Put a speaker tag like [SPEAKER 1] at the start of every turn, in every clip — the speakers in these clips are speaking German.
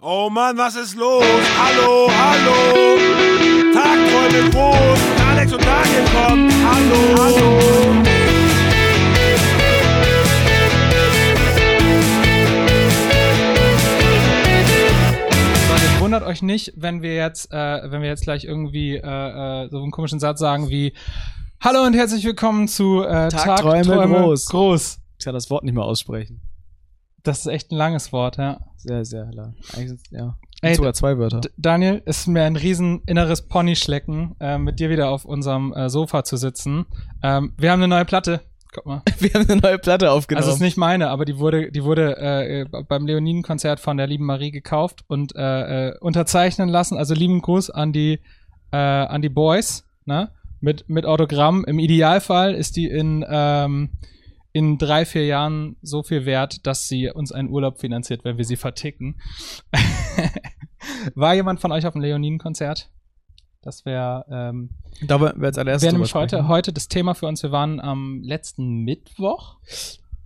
[SPEAKER 1] Oh Mann, was ist los? Hallo, hallo. Tagträume groß. Alex und Daniel kommen. Hallo, hallo.
[SPEAKER 2] Wundert euch nicht, wenn wir jetzt, äh, wenn wir jetzt gleich irgendwie äh, äh, so einen komischen Satz sagen wie Hallo und herzlich willkommen zu äh,
[SPEAKER 3] Tagträume groß.
[SPEAKER 2] groß.
[SPEAKER 3] Ich kann das Wort nicht mehr aussprechen.
[SPEAKER 2] Das ist echt ein langes Wort, ja.
[SPEAKER 3] Sehr, sehr lang. Eigentlich ja.
[SPEAKER 2] Ey,
[SPEAKER 3] sogar zwei Wörter.
[SPEAKER 2] D Daniel, es ist mir ein riesen inneres Ponyschlecken, äh, mit dir wieder auf unserem äh, Sofa zu sitzen. Ähm, wir haben eine neue Platte. Guck mal.
[SPEAKER 3] Wir haben eine neue Platte aufgenommen.
[SPEAKER 2] Also es ist nicht meine, aber die wurde, die wurde äh, beim Leoniden-Konzert von der lieben Marie gekauft und äh, äh, unterzeichnen lassen. Also lieben Gruß an die äh, an die Boys, ne? Mit mit Autogramm. Im Idealfall ist die in ähm, in drei vier Jahren so viel wert, dass sie uns einen Urlaub finanziert, wenn wir sie verticken. War jemand von euch auf dem Leoniden-Konzert? Das wäre ähm,
[SPEAKER 3] da wir als allererstes
[SPEAKER 2] wäre nämlich heute,
[SPEAKER 3] sprechen.
[SPEAKER 2] heute das Thema für uns. Wir waren am letzten Mittwoch.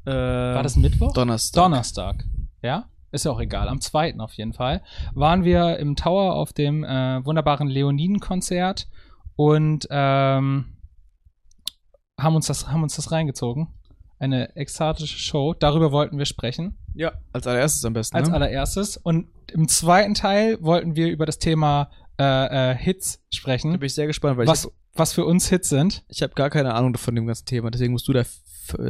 [SPEAKER 3] Äh,
[SPEAKER 2] War das Mittwoch?
[SPEAKER 3] Donnerstag.
[SPEAKER 2] Donnerstag. Ja? Ist ja auch egal. Am zweiten auf jeden Fall. Waren wir im Tower auf dem äh, wunderbaren Leoniden-Konzert und ähm, haben, uns das, haben uns das reingezogen. Eine ekstatische Show. Darüber wollten wir sprechen.
[SPEAKER 3] Ja, als allererstes am besten.
[SPEAKER 2] Als
[SPEAKER 3] ne?
[SPEAKER 2] allererstes. Und im zweiten Teil wollten wir über das Thema äh, äh, Hits
[SPEAKER 3] Da
[SPEAKER 2] sprechen.
[SPEAKER 3] bin ich sehr gespannt, weil
[SPEAKER 2] Was,
[SPEAKER 3] ich habe
[SPEAKER 2] was für uns Hits sind.
[SPEAKER 3] ich hab gar keine Ahnung von dem ganzen Thema. Deswegen musst du da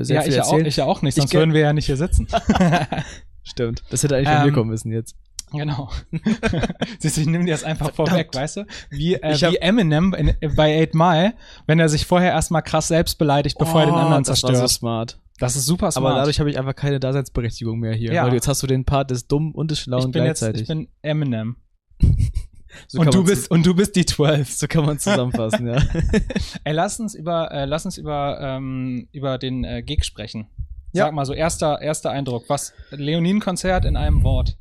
[SPEAKER 3] sehr
[SPEAKER 2] ja,
[SPEAKER 3] viel
[SPEAKER 2] ich ja, auch,
[SPEAKER 3] erzählen.
[SPEAKER 2] ich ja auch nicht,
[SPEAKER 3] Ich
[SPEAKER 2] sonst würden wir ja nicht hier sitzen.
[SPEAKER 3] Stimmt. Das hätte eigentlich von
[SPEAKER 2] Ähm,
[SPEAKER 3] mir kommen müssen jetzt.
[SPEAKER 2] Genau. Ich nehme dir das einfach vorweg, weißt du? Wie, äh,
[SPEAKER 3] Ich
[SPEAKER 2] wie Eminem in, bei 8 Mile, wenn er sich vorher erstmal krass selbst beleidigt, bevor er den anderen
[SPEAKER 3] Oh, das
[SPEAKER 2] zerstört.
[SPEAKER 3] war so smart.
[SPEAKER 2] das ist super smart.
[SPEAKER 3] Aber dadurch habe ich einfach keine Daseinsberechtigung mehr hier.
[SPEAKER 2] Ja.
[SPEAKER 3] Weil jetzt hast du den Part des Dummen und des
[SPEAKER 2] ich
[SPEAKER 3] Schlauen
[SPEAKER 2] bin jetzt,
[SPEAKER 3] gleichzeitig.
[SPEAKER 2] ich bin Eminem.
[SPEAKER 3] so
[SPEAKER 2] und du bist, und du bist die 12.
[SPEAKER 3] So kann man zusammenfassen, ja.
[SPEAKER 2] Ey, lass uns über, äh, lass uns über, ähm, über den äh, Gig sprechen.
[SPEAKER 3] Ja.
[SPEAKER 2] Sag mal so, erster, erster Eindruck. Was, Leonin-Konzert in einem Wort.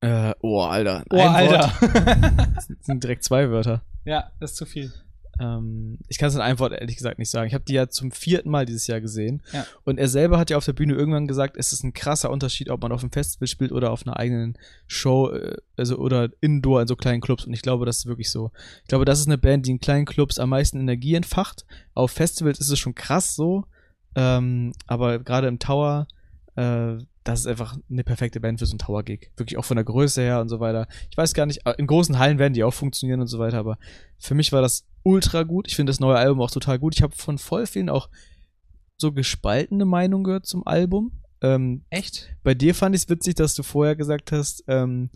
[SPEAKER 3] Äh, oh, Alter.
[SPEAKER 2] Oh,
[SPEAKER 3] Ein
[SPEAKER 2] Alter.
[SPEAKER 3] Wort. Das sind direkt zwei Wörter.
[SPEAKER 2] ja, das ist zu viel.
[SPEAKER 3] Ähm, ich kann es in einem Wort ehrlich gesagt nicht sagen. Ich habe die ja zum vierten Mal dieses Jahr gesehen.
[SPEAKER 2] Ja.
[SPEAKER 3] Und er selber hat ja auf der Bühne irgendwann gesagt, es ist ein krasser Unterschied, ob man auf einem Festival spielt oder auf einer eigenen Show, äh, also oder indoor in so kleinen Clubs. Und ich glaube, das ist wirklich so. Ich glaube, das ist eine Band, die in kleinen Clubs am meisten Energie entfacht. Auf Festivals ist es schon krass so. Ähm, aber gerade im Tower, äh, das ist einfach eine perfekte Band für so einen Tower-Gig. Wirklich auch von der Größe her und so weiter. Ich weiß gar nicht, äh, in großen Hallen werden die auch funktionieren und so weiter, aber für mich war das ultra gut. Ich finde das neue Album auch total gut. Ich habe von voll vielen auch so gespaltene Meinungen gehört zum Album. Ähm,
[SPEAKER 2] Echt?
[SPEAKER 3] bei dir fand ich es witzig, dass du vorher gesagt hast, ähm,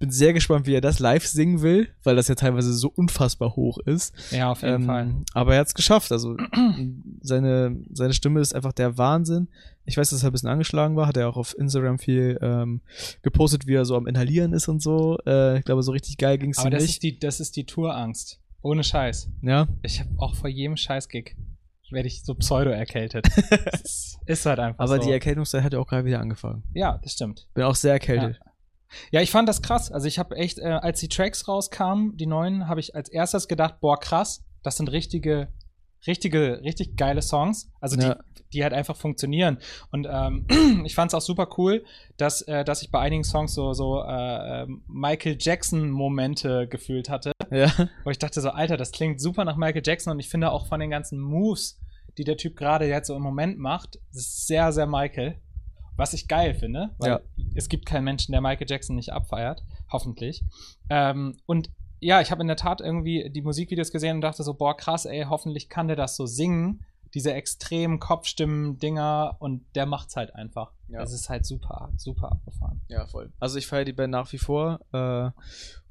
[SPEAKER 3] bin sehr gespannt, wie er das live singen will, weil das ja teilweise so unfassbar hoch ist.
[SPEAKER 2] Ja, auf jeden
[SPEAKER 3] Ähm,
[SPEAKER 2] Fall.
[SPEAKER 3] Aber er hat es geschafft. Also seine, seine Stimme ist einfach der Wahnsinn. Ich weiß, dass er ein bisschen angeschlagen war. Hat er auch auf Instagram viel ähm, gepostet, wie er so am Inhalieren ist und so. Äh, ich glaube, so richtig geil ging es
[SPEAKER 2] Aber
[SPEAKER 3] ihm
[SPEAKER 2] das
[SPEAKER 3] nicht.
[SPEAKER 2] ist, die, das ist die Tourangst. Ohne Scheiß.
[SPEAKER 3] ja.
[SPEAKER 2] Ich habe auch vor jedem Scheiß-Gig werde ich so pseudo erkältet. ist, ist halt einfach
[SPEAKER 3] Aber
[SPEAKER 2] so.
[SPEAKER 3] die Erkältungszeit hat ja auch gerade wieder angefangen.
[SPEAKER 2] ja, das stimmt.
[SPEAKER 3] Bin auch sehr erkältet.
[SPEAKER 2] Ja, ich fand das krass. Also ich habe echt, äh, als die Tracks rauskamen, die neuen, habe ich als erstes gedacht, boah, krass, das sind richtige, richtige, richtig geile Songs. Also
[SPEAKER 3] Ja.
[SPEAKER 2] die, die halt einfach funktionieren. Und ähm, ich fand es auch super cool, dass, äh, dass ich bei einigen Songs so, so äh, ähm, Michael Jackson-Momente gefühlt hatte.
[SPEAKER 3] Ja.
[SPEAKER 2] Wo ich dachte so, Alter, das klingt super nach Michael Jackson und ich finde auch von den ganzen Moves, die der Typ gerade jetzt so im Moment macht, ist sehr, sehr Michael. Was ich geil finde, weil
[SPEAKER 3] Ja.
[SPEAKER 2] es gibt keinen Menschen, der Michael Jackson nicht abfeiert, hoffentlich. Ähm, und ja, ich habe in der Tat irgendwie die Musikvideos gesehen und dachte so, boah, krass, ey, hoffentlich kann der das so singen, diese extremen Kopfstimmen-Dinger und der macht's halt einfach.
[SPEAKER 3] Ja.
[SPEAKER 2] Es ist halt super, super abgefahren.
[SPEAKER 3] Ja, voll. Also ich feiere die Band nach wie vor. Äh,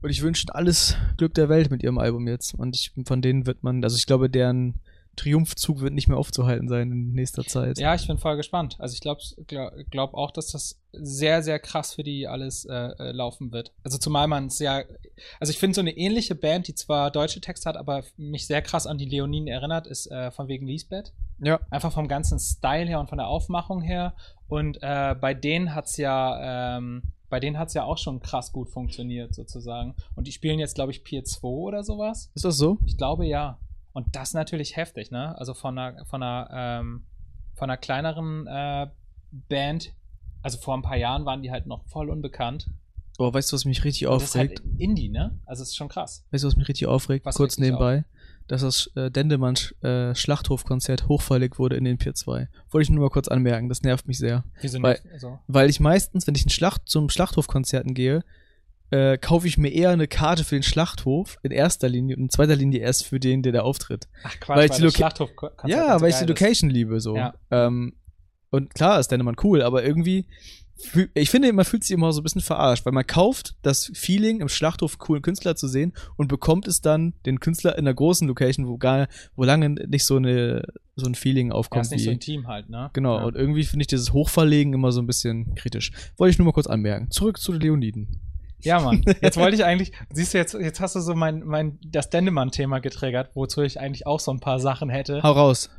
[SPEAKER 3] und ich wünsche alles Glück der Welt mit ihrem Album jetzt. Und ich, von denen wird man, also ich glaube, deren Triumphzug wird nicht mehr aufzuhalten sein in nächster Zeit.
[SPEAKER 2] Ja, ich bin voll gespannt. Also ich glaube glaub, auch, dass das sehr, sehr krass für die alles äh, äh, laufen wird. Also zumal man es ja, also ich finde so eine ähnliche Band, die zwar deutsche Texte hat, aber mich sehr krass an die Leoninen erinnert, ist äh, von wegen Lisbeth.
[SPEAKER 3] Ja.
[SPEAKER 2] Einfach vom ganzen Style her und von der Aufmachung her. Und äh, bei denen hat's ja, ähm, bei denen hat's ja auch schon krass gut funktioniert sozusagen. Und die spielen jetzt, glaube ich, Pier 2 oder sowas.
[SPEAKER 3] Ist das so?
[SPEAKER 2] Ich glaube ja. Und das ist natürlich heftig, ne? Also von einer, von einer, ähm, von einer kleineren äh, Band, also vor ein paar Jahren waren die halt noch voll unbekannt.
[SPEAKER 3] Oh, weißt du, was mich richtig
[SPEAKER 2] Und das ist halt
[SPEAKER 3] aufregt?
[SPEAKER 2] Indie, ne? Also es ist schon krass.
[SPEAKER 3] Weißt du, was mich richtig aufregt?
[SPEAKER 2] Was
[SPEAKER 3] Kurz nebenbei. Dass das äh, Dendemann äh, Schlachthofkonzert hochverlegt wurde in den Pier 2. Wollte ich nur mal kurz anmerken, das nervt mich sehr.
[SPEAKER 2] Wieso
[SPEAKER 3] Weil-
[SPEAKER 2] nicht? Also,
[SPEAKER 3] Weil ich meistens, wenn ich in Schlacht, zum Schlachthofkonzerten gehe, äh, kaufe ich mir eher eine Karte für den Schlachthof in erster Linie und in zweiter Linie erst für den, der da auftritt.
[SPEAKER 2] ach Quatsch,
[SPEAKER 3] weil ich die
[SPEAKER 2] das
[SPEAKER 3] Loca-
[SPEAKER 2] Schlachthof
[SPEAKER 3] Ja, weil ich die Location liebe, so.
[SPEAKER 2] Ja.
[SPEAKER 3] Ähm, und klar ist Dendemann cool, aber irgendwie, ich finde, man fühlt sich immer so ein bisschen verarscht, weil man kauft das Feeling, im Schlachthof coolen Künstler zu sehen und bekommt es dann den Künstler in einer großen Location, wo gar, wo lange nicht so eine, so ein Feeling
[SPEAKER 2] Ja,
[SPEAKER 3] aufkommt
[SPEAKER 2] ist nicht so intim halt, ne?
[SPEAKER 3] Genau,
[SPEAKER 2] Ja.
[SPEAKER 3] und irgendwie finde ich dieses Hochverlegen immer so ein bisschen kritisch. Wollte ich nur mal kurz anmerken. Zurück zu den Leoniden.
[SPEAKER 2] Ja, Mann. Jetzt wollte ich eigentlich, siehst du, jetzt, jetzt hast du so mein, mein, das Dendemann-Thema getriggert, wozu ich eigentlich auch so ein paar Sachen hätte.
[SPEAKER 3] Hau raus.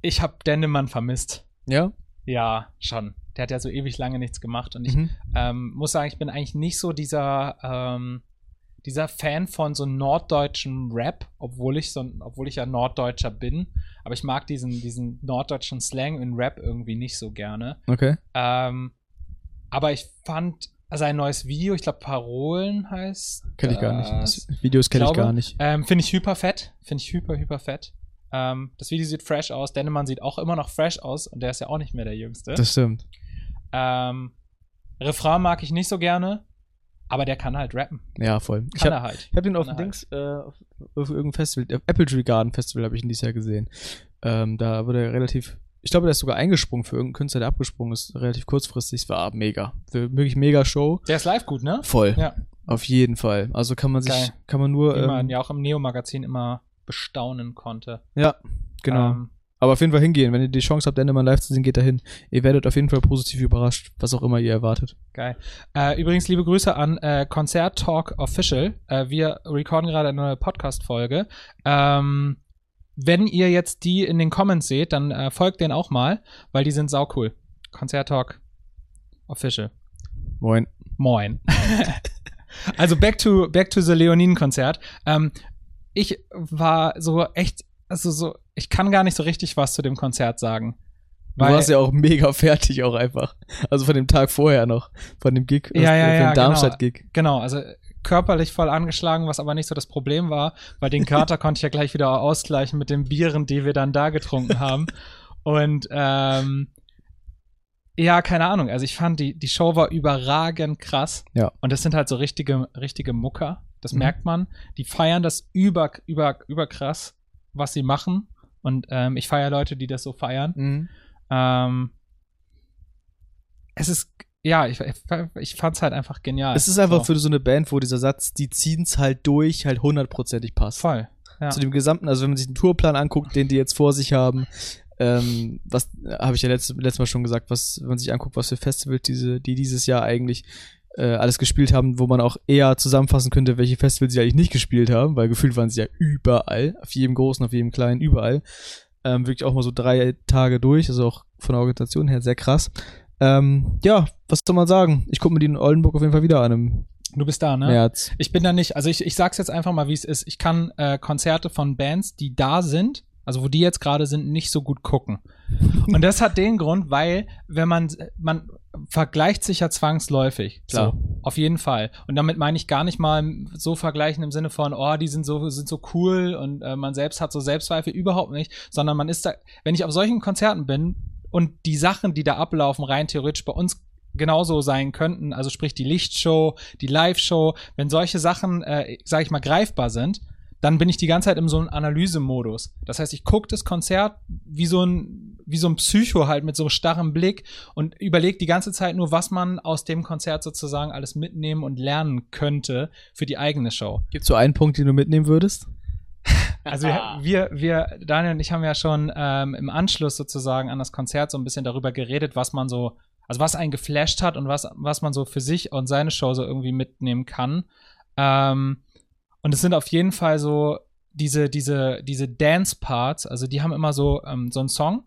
[SPEAKER 2] Ich habe Dendemann vermisst.
[SPEAKER 3] Ja?
[SPEAKER 2] Ja, schon. Der hat ja so ewig lange nichts gemacht und ich
[SPEAKER 3] Mhm.
[SPEAKER 2] ähm, muss sagen, ich bin eigentlich nicht so dieser, ähm, dieser Fan von so norddeutschem Rap, obwohl ich so ein, obwohl ich ja Norddeutscher bin. Aber ich mag diesen, diesen norddeutschen Slang in Rap irgendwie nicht so gerne.
[SPEAKER 3] Okay.
[SPEAKER 2] Ähm, aber ich fand sein neues Video, ich glaube Parolen heißt.
[SPEAKER 3] Kenn ich gar nicht.
[SPEAKER 2] das.
[SPEAKER 3] Das Videos kenne ich gar nicht.
[SPEAKER 2] Ähm, Finde ich hyper fett. Finde ich hyper, hyper fett. Ähm, das Video sieht fresh aus. Dennemann sieht auch immer noch fresh aus und der ist ja auch nicht mehr der Jüngste.
[SPEAKER 3] Das stimmt.
[SPEAKER 2] Ähm, Refrain mag ich nicht so gerne, aber der kann halt rappen.
[SPEAKER 3] Ja, voll. Ich
[SPEAKER 2] Kann
[SPEAKER 3] habe
[SPEAKER 2] er halt.
[SPEAKER 3] ich hab den auf dem Dings, äh, auf, auf irgendeinem Festival, auf Apple Tree Garden Festival habe ich ihn dieses Jahr gesehen. Ähm, da wurde er relativ, ich glaube, der ist sogar eingesprungen für irgendeinen Künstler, der abgesprungen ist, relativ kurzfristig. Es war mega. Wirklich mega Show.
[SPEAKER 2] Der ist live gut, ne?
[SPEAKER 3] Voll.
[SPEAKER 2] Ja.
[SPEAKER 3] Auf jeden Fall. Also kann man sich,
[SPEAKER 2] Geil.
[SPEAKER 3] kann man nur,
[SPEAKER 2] Wie man
[SPEAKER 3] ähm,
[SPEAKER 2] ja auch im Neo-Magazin immer bestaunen konnte.
[SPEAKER 3] ja, genau.
[SPEAKER 2] Ähm,
[SPEAKER 3] Aber auf jeden Fall hingehen. Wenn ihr die Chance habt, Enderman live zu sehen, geht dahin. Ihr werdet auf jeden Fall positiv überrascht, was auch immer ihr erwartet.
[SPEAKER 2] Geil. Äh, übrigens, liebe Grüße an äh, Konzert Talk Official. Äh, wir recorden gerade eine neue Podcast-Folge. Ähm, wenn ihr jetzt die in den Comments seht, dann äh, folgt denen auch mal, weil die sind saucool. Konzert Talk Official.
[SPEAKER 3] Moin.
[SPEAKER 2] Moin. also back to back to the Leoniden-Konzert. Ähm, ich war so echt, also so, ich kann gar nicht so richtig was zu dem Konzert sagen.
[SPEAKER 3] Du warst ja auch mega fertig auch einfach. Also von dem Tag vorher noch. Von dem Gig.
[SPEAKER 2] Ja, ja,
[SPEAKER 3] von
[SPEAKER 2] ja,
[SPEAKER 3] dem Darmstadt-Gig.
[SPEAKER 2] Genau, also körperlich voll angeschlagen, was aber nicht so das Problem war, weil den Kater konnte ich ja gleich wieder ausgleichen mit den Bieren, die wir dann da getrunken haben. Und ähm, ja, keine Ahnung. Also ich fand, die, die Show war überragend krass.
[SPEAKER 3] Ja.
[SPEAKER 2] Und das sind halt so richtige, richtige Mucker. Das
[SPEAKER 3] Mhm.
[SPEAKER 2] merkt man. Die feiern das über, über, über krass, was sie machen. Und ähm, ich feiere Leute, die das so feiern.
[SPEAKER 3] Mhm.
[SPEAKER 2] Ähm, es ist, ja, ich, ich fand es halt einfach genial.
[SPEAKER 3] Es ist einfach
[SPEAKER 2] so.
[SPEAKER 3] für so eine Band, wo dieser Satz, die ziehen's halt durch, halt hundertprozentig passt.
[SPEAKER 2] voll. Ja.
[SPEAKER 3] Zu dem gesamten, also wenn man sich den Tourplan anguckt, den die jetzt vor sich haben, ähm, was äh, habe ich ja letztes, letztes Mal schon gesagt, was, wenn man sich anguckt, was für Festivals diese, die dieses Jahr eigentlich äh, alles gespielt haben, wo man auch eher zusammenfassen könnte, welche Festivals sie eigentlich nicht gespielt haben, weil gefühlt waren sie ja überall, auf jedem großen, auf jedem kleinen, überall. Ähm, wirklich auch mal so drei Tage durch, also auch von der Organisation her sehr krass. Ähm, ja, was soll man sagen? Ich gucke mir die in Oldenburg auf jeden Fall wieder an im
[SPEAKER 2] Du bist da, ne?
[SPEAKER 3] März.
[SPEAKER 2] Ich bin da nicht, also ich, ich sag's jetzt einfach mal, wie es ist. Ich kann äh, Konzerte von Bands, die da sind, also wo die jetzt gerade sind, nicht so gut gucken. Und das hat den Grund, weil wenn man, man vergleicht sich ja zwangsläufig.
[SPEAKER 3] Klar.
[SPEAKER 2] So, auf jeden Fall. Und damit meine ich gar nicht mal so vergleichen im Sinne von, oh, die sind so, sind so cool und äh, man selbst hat so Selbstzweifel, überhaupt nicht, sondern man ist da, wenn ich auf solchen Konzerten bin und die Sachen, die da ablaufen, rein theoretisch bei uns genauso sein könnten, also sprich die Lichtshow, die Live-Show, wenn solche Sachen, äh, sage ich mal, greifbar sind, dann bin ich die ganze Zeit in so einem Analysemodus. Das heißt, ich gucke das Konzert wie so ein wie so ein Psycho halt mit so einem starren Blick und überlege die ganze Zeit nur, was man aus dem Konzert sozusagen alles mitnehmen und lernen könnte für die eigene Show.
[SPEAKER 3] Gibt's so einen Punkt, den du mitnehmen würdest?
[SPEAKER 2] Also wir, wir, wir, Daniel und ich haben ja schon ähm, im Anschluss sozusagen an das Konzert so ein bisschen darüber geredet, was man so, also was einen geflasht hat und was, was man so für sich und seine Show so irgendwie mitnehmen kann. Ähm, und es sind auf jeden Fall so diese, diese, diese Dance-Parts, also die haben immer so, ähm, so einen Song.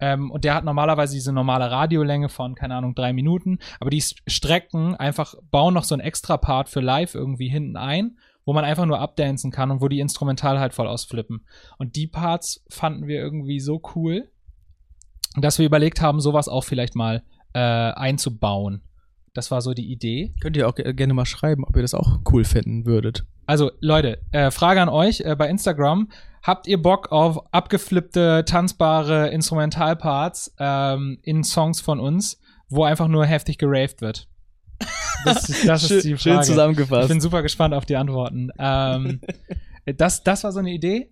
[SPEAKER 2] Ähm, und der hat normalerweise diese normale Radiolänge von, keine Ahnung, drei Minuten. Aber die Strecken einfach bauen noch so einen extra Part für live irgendwie hinten ein, wo man einfach nur abdancen kann und wo die Instrumental halt voll ausflippen. Und die Parts fanden wir irgendwie so cool, dass wir überlegt haben, sowas auch vielleicht mal äh, einzubauen. Das war so die Idee.
[SPEAKER 3] Könnt ihr auch ge- gerne mal schreiben, ob ihr das auch cool finden würdet.
[SPEAKER 2] Also, Leute, äh, Frage an euch äh, bei Instagram. Habt ihr Bock auf abgeflippte, tanzbare Instrumentalparts ähm, in Songs von uns, wo einfach nur heftig geraved wird? Das, ist- das ist die Frage.
[SPEAKER 3] schön
[SPEAKER 2] Ich
[SPEAKER 3] zusammengefasst.
[SPEAKER 2] bin super gespannt auf die Antworten. Ähm, das, das war so eine Idee.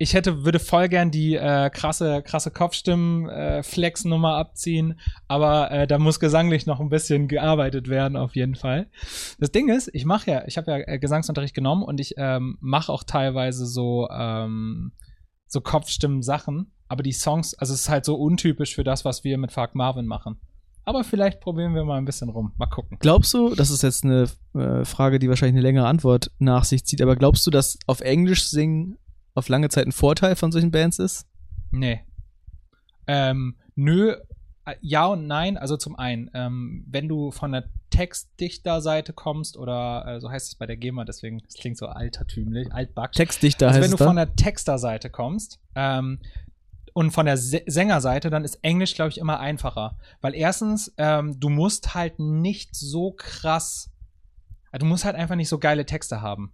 [SPEAKER 2] Ich hätte, würde voll gern die äh, krasse, krasse Kopfstimmen-Flex-Nummer abziehen, aber äh, da muss gesanglich noch ein bisschen gearbeitet werden, auf jeden Fall. Das Ding ist, ich mache ja, ich habe ja äh, Gesangsunterricht genommen und ich ähm, mache auch teilweise so, ähm, so Kopfstimmen-Sachen, aber die Songs, also es ist halt so untypisch für das, was wir mit Fark Marvin machen. Aber vielleicht probieren wir mal ein bisschen rum. Mal gucken.
[SPEAKER 3] Glaubst du, das ist jetzt eine äh, Frage, die wahrscheinlich eine längere Antwort nach sich zieht, aber glaubst du, dass auf Englisch singen auf lange Zeit ein Vorteil von solchen Bands ist?
[SPEAKER 2] Nee. Ähm, nö, äh, ja und nein. Also zum einen, ähm, wenn du von der Textdichterseite kommst oder äh, so heißt es bei der GEMA, deswegen klingt so altertümlich, altback.
[SPEAKER 3] Textdichter
[SPEAKER 2] also
[SPEAKER 3] heißt
[SPEAKER 2] wenn du
[SPEAKER 3] da?
[SPEAKER 2] von der Texterseite kommst ähm, und von der Se Sängerseite, dann ist Englisch, glaube ich, immer einfacher. Weil erstens, ähm, du musst halt nicht so krass, also du musst halt einfach nicht so geile Texte haben.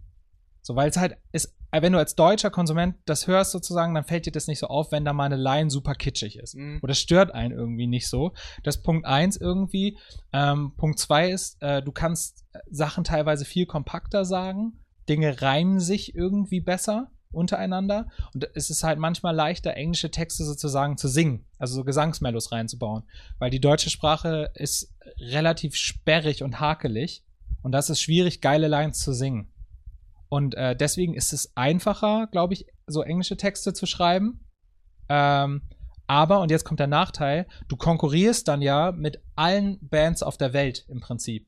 [SPEAKER 2] So, weil es halt ist, äh, wenn du als deutscher Konsument das hörst sozusagen, dann fällt dir das nicht so auf, wenn da mal eine Line super kitschig ist.
[SPEAKER 3] Mhm.
[SPEAKER 2] Oder stört einen irgendwie nicht so. Das ist Punkt eins irgendwie. Ähm, Punkt zwei ist, äh, du kannst äh, Sachen teilweise viel kompakter sagen. Dinge reimen sich irgendwie besser untereinander. Und es ist halt manchmal leichter, englische Texte sozusagen zu singen, also so Gesangsmellos reinzubauen. Weil die deutsche Sprache ist relativ sperrig und hakelig. Und das ist schwierig, geile Lines zu singen. Und äh, deswegen ist es einfacher, glaube ich, so englische Texte zu schreiben. Ähm, aber, und jetzt kommt der Nachteil, du konkurrierst dann ja mit allen Bands auf der Welt im Prinzip.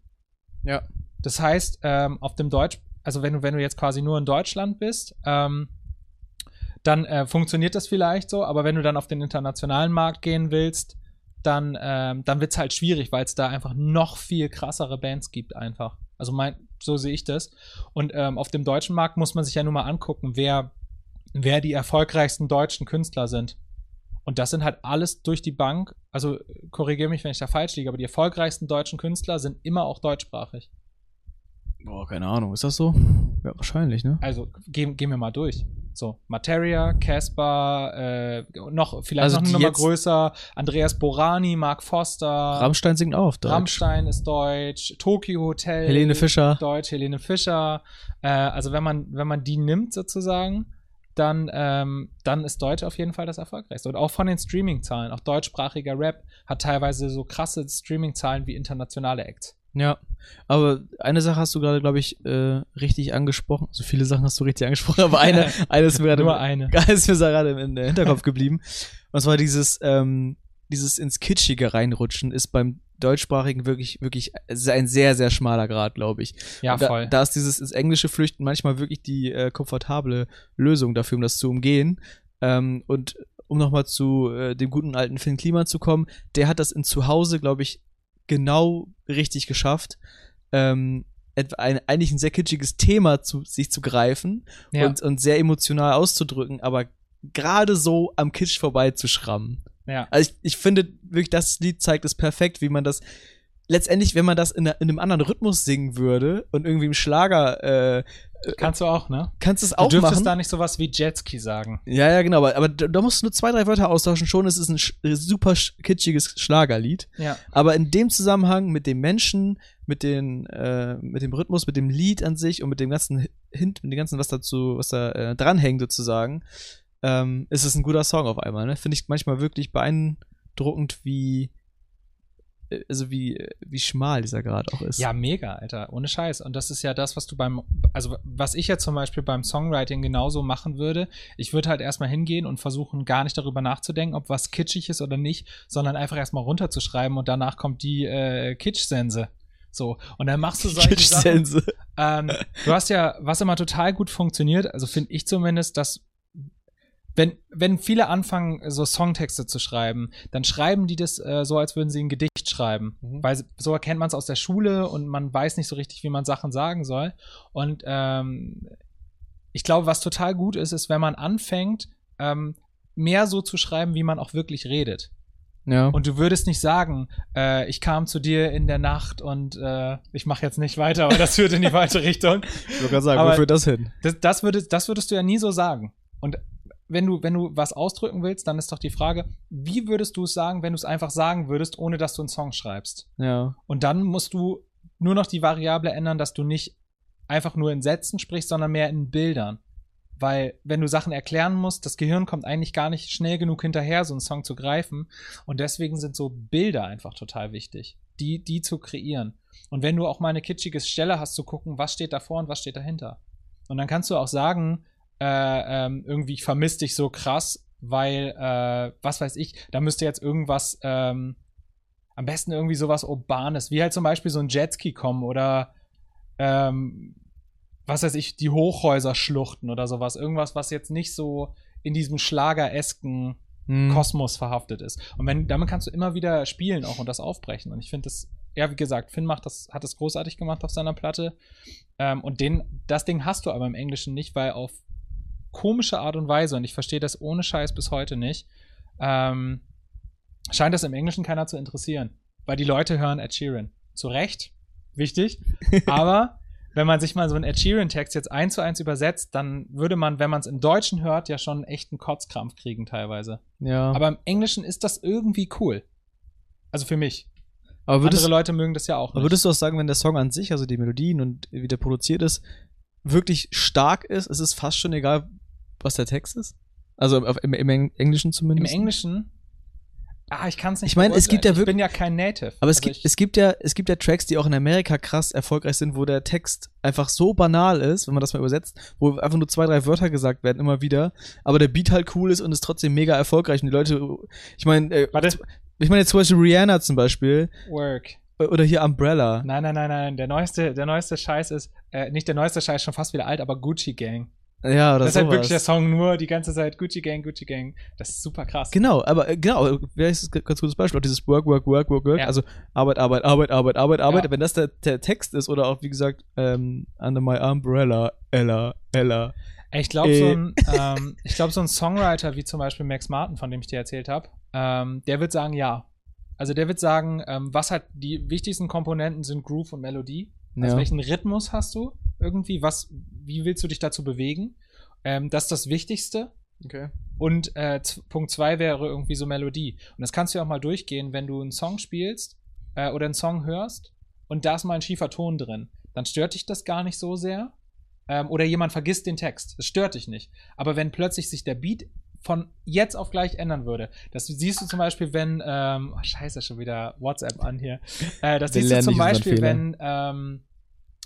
[SPEAKER 3] Ja.
[SPEAKER 2] Das heißt, ähm, auf dem Deutsch, also wenn du, wenn du jetzt quasi nur in Deutschland bist, ähm, dann äh, funktioniert das vielleicht so, aber wenn du dann auf den internationalen Markt gehen willst, dann, ähm, dann wird es halt schwierig, weil es da einfach noch viel krassere Bands gibt einfach. Also mein, so sehe ich das. Und ähm, auf dem deutschen Markt muss man sich ja nur mal angucken, wer, wer die erfolgreichsten deutschen Künstler sind. Und das sind halt alles durch die Bank, also korrigiere mich, wenn ich da falsch liege, aber die erfolgreichsten deutschen Künstler sind immer auch deutschsprachig.
[SPEAKER 3] Boah, keine Ahnung, ist das so? Ja, wahrscheinlich, ne?
[SPEAKER 2] Also gehen, gehen wir mal durch. So, Materia, Casper, äh, noch, vielleicht
[SPEAKER 3] Also
[SPEAKER 2] noch eine Nummer größer, Andreas Borani, Mark Foster,
[SPEAKER 3] Rammstein singt auch auf Deutsch.
[SPEAKER 2] Rammstein ist deutsch, Tokyo Hotel.
[SPEAKER 3] Helene Fischer.
[SPEAKER 2] Deutsch, Helene Fischer. Äh, also wenn man, wenn man die nimmt sozusagen, dann, ähm, dann ist Deutsch auf jeden Fall das erfolgreichste. Und auch von den Streaming-Zahlen, auch deutschsprachiger Rap hat teilweise so krasse Streaming-Zahlen wie internationale Acts.
[SPEAKER 3] Ja, aber eine Sache hast du gerade, glaube ich, äh, richtig angesprochen. So viele Sachen hast du richtig angesprochen, aber eine, eine ist mir gerade
[SPEAKER 2] Nur eine.
[SPEAKER 3] Ist mir gerade im, im Hinterkopf geblieben. Und zwar dieses, ähm, dieses ins Kitschige reinrutschen ist beim deutschsprachigen wirklich, wirklich ein sehr, sehr schmaler Grad, glaube ich.
[SPEAKER 2] Ja,
[SPEAKER 3] da,
[SPEAKER 2] voll.
[SPEAKER 3] Da ist dieses ins Englische flüchten manchmal wirklich die äh, komfortable Lösung dafür, um das zu umgehen. Ähm, und um nochmal zu äh, dem guten alten Finn Kliman zu kommen, der hat das in Zuhause, glaube ich, genau richtig geschafft. Ähm, etwa ein, eigentlich ein sehr kitschiges Thema zu sich zu greifen
[SPEAKER 2] ja.
[SPEAKER 3] und, und sehr emotional auszudrücken, aber gerade so am Kitsch vorbeizuschrammen.
[SPEAKER 2] ja.
[SPEAKER 3] Also ich, ich finde wirklich, das Lied zeigt es perfekt, wie man das letztendlich, wenn man das in, in einem anderen Rhythmus singen würde und irgendwie im Schlager, äh,
[SPEAKER 2] Kannst du auch, ne?
[SPEAKER 3] kannst du es
[SPEAKER 2] Du
[SPEAKER 3] auch
[SPEAKER 2] dürftest
[SPEAKER 3] machen.
[SPEAKER 2] da nicht sowas wie Jetski sagen.
[SPEAKER 3] ja, ja, genau, aber, aber da, musst du nur zwei, drei Wörter austauschen, schon ist es ein sch super sch kitschiges Schlagerlied.
[SPEAKER 2] Ja.
[SPEAKER 3] Aber in dem Zusammenhang mit dem Menschen, mit den, äh, mit dem Rhythmus, mit dem Lied an sich und mit dem ganzen Hint, mit dem ganzen, was dazu, was da äh, dranhängt sozusagen, ähm, ist es ein guter Song auf einmal. Ne? Finde ich manchmal wirklich beeindruckend, wie äh, also wie, wie schmal dieser Grad auch ist.
[SPEAKER 2] Ja, mega, Alter. Ohne Scheiß. Und das ist ja das, was du beim, also was ich ja zum Beispiel beim Songwriting genauso machen würde. Ich würde halt erstmal hingehen und versuchen, gar nicht darüber nachzudenken, ob was kitschig ist oder nicht, sondern einfach erstmal runterzuschreiben und danach kommt die äh, Kitsch-Sense. So. Und dann machst du solche Sachen. Ähm, du hast ja, was immer total gut funktioniert, also finde ich zumindest, dass wenn, wenn viele anfangen, so Songtexte zu schreiben, dann schreiben die das äh, so, als würden sie ein Gedicht schreiben.
[SPEAKER 3] Mhm.
[SPEAKER 2] Weil so erkennt man es aus der Schule und man weiß nicht so richtig, wie man Sachen sagen soll. Und ähm, ich glaube, was total gut ist, ist, wenn man anfängt, ähm, mehr so zu schreiben, wie man auch wirklich redet.
[SPEAKER 3] Ja.
[SPEAKER 2] Und du würdest nicht sagen, äh, ich kam zu dir in der Nacht und äh, ich mache jetzt nicht weiter, weil das führt in die falsche Richtung.
[SPEAKER 3] ich wollte gerade sagen,
[SPEAKER 2] aber-
[SPEAKER 3] wo führt das hin?
[SPEAKER 2] Das, das, würdest, das würdest du ja nie so sagen. Und wenn du, wenn du was ausdrücken willst, dann ist doch die Frage, wie würdest du es sagen, wenn du es einfach sagen würdest, ohne dass du einen Song schreibst?
[SPEAKER 3] Ja.
[SPEAKER 2] Und dann musst du nur noch die Variable ändern, dass du nicht einfach nur in Sätzen sprichst, sondern mehr in Bildern. Weil, wenn du Sachen erklären musst, das Gehirn kommt eigentlich gar nicht schnell genug hinterher, so einen Song zu greifen. Und deswegen sind so Bilder einfach total wichtig, die, die zu kreieren. Und wenn du auch mal eine kitschige Stelle hast, zu gucken, was steht davor und was steht dahinter. Und dann kannst du auch sagen, äh, ähm, irgendwie, ich vermisse dich so krass, weil, äh, was weiß ich, da müsste jetzt irgendwas, ähm, am besten irgendwie sowas Urbanes, wie halt zum Beispiel so ein Jetski kommen oder ähm, was weiß ich, die Hochhäuser-Schluchten oder sowas. Irgendwas, was jetzt nicht so in diesem schlageresken
[SPEAKER 3] Hm.
[SPEAKER 2] Kosmos verhaftet ist. Und wenn, damit kannst du immer wieder spielen auch und das aufbrechen. Und ich finde das, ja, wie gesagt, Finn macht das, hat das großartig gemacht auf seiner Platte. Ähm, und den, das Ding hast du aber im Englischen nicht, weil auf komische Art und Weise, und ich verstehe das ohne Scheiß bis heute nicht, ähm, scheint das im Englischen keiner zu interessieren. Weil die Leute hören Ed Sheeran. Zu Recht, wichtig. aber wenn man sich mal so einen Ed Sheeran-Text jetzt eins zu eins übersetzt, dann würde man, wenn man es im Deutschen hört, ja schon echt einen Kotzkrampf kriegen teilweise.
[SPEAKER 3] Ja.
[SPEAKER 2] Aber im Englischen ist das irgendwie cool. Also für mich.
[SPEAKER 3] aber würdest,
[SPEAKER 2] Andere Leute mögen das ja auch
[SPEAKER 3] aber
[SPEAKER 2] nicht.
[SPEAKER 3] würdest du auch sagen, wenn der Song an sich, also die Melodien und wie der produziert ist, wirklich stark ist, es ist fast schon egal, was der Text ist? Also auf, im, im Eng- Englischen
[SPEAKER 2] Im
[SPEAKER 3] zumindest?
[SPEAKER 2] Englischen? Ah, ich kann es nicht.
[SPEAKER 3] Ich meine, es gibt ja
[SPEAKER 2] beurteilen. Ich bin
[SPEAKER 3] wirklich-
[SPEAKER 2] ja kein Native.
[SPEAKER 3] Aber es,
[SPEAKER 2] Also
[SPEAKER 3] gibt, es, gibt ja, es gibt ja Tracks, die auch in Amerika krass erfolgreich sind, wo der Text einfach so banal ist, wenn man das mal übersetzt, wo einfach nur zwei, drei Wörter gesagt werden, immer wieder, aber der Beat halt cool ist und ist trotzdem mega erfolgreich. Und die Leute, ich meine, äh,
[SPEAKER 2] Warte.
[SPEAKER 3] ich meine jetzt zum Beispiel Rihanna zum Beispiel,
[SPEAKER 2] Work.
[SPEAKER 3] äh, oder hier Umbrella.
[SPEAKER 2] Nein, nein, nein, nein. Der neueste, der neueste Scheiß ist, äh, nicht der neueste Scheiß, schon fast wieder alt, aber Gucci Gang.
[SPEAKER 3] Ja, oder
[SPEAKER 2] das ist halt
[SPEAKER 3] sowas.
[SPEAKER 2] wirklich der Song nur die ganze Zeit Gucci Gang, Gucci Gang. Das ist super krass.
[SPEAKER 3] Genau, aber äh, genau, wer ist das ganz gutes Beispiel? Auch dieses Work, Work, Work, Work, Work,
[SPEAKER 2] Ja.
[SPEAKER 3] also Arbeit, Arbeit, Arbeit, Arbeit, Arbeit, Arbeit.
[SPEAKER 2] Ja.
[SPEAKER 3] Wenn das der, der Text ist oder auch, wie gesagt, ähm, Under My Umbrella, Ella, Ella.
[SPEAKER 2] Ich glaube,
[SPEAKER 3] Äh.
[SPEAKER 2] so, ein, ähm, ich glaub, so ein Songwriter wie zum Beispiel Max Martin, von dem ich dir erzählt habe, ähm, der wird sagen, ja. Also der wird sagen, ähm, was halt die wichtigsten Komponenten sind Groove und Melodie. Also
[SPEAKER 3] Ja.
[SPEAKER 2] welchen Rhythmus hast du irgendwie? Was, wie willst du dich dazu bewegen? Ähm, das ist das Wichtigste.
[SPEAKER 3] Okay.
[SPEAKER 2] Und äh, Punkt zwei wäre irgendwie so Melodie. Und das kannst du ja auch mal durchgehen, wenn du einen Song spielst äh, oder einen Song hörst und da ist mal ein schiefer Ton drin. Dann stört dich das gar nicht so sehr. Ähm, oder jemand vergisst den Text. Das stört dich nicht. Aber wenn plötzlich sich der Beat von jetzt auf gleich ändern würde, das siehst du zum Beispiel, wenn, ähm, oh, scheiße, schon wieder WhatsApp an hier. Äh, das
[SPEAKER 3] Wir
[SPEAKER 2] siehst du zum Beispiel, wenn, ähm,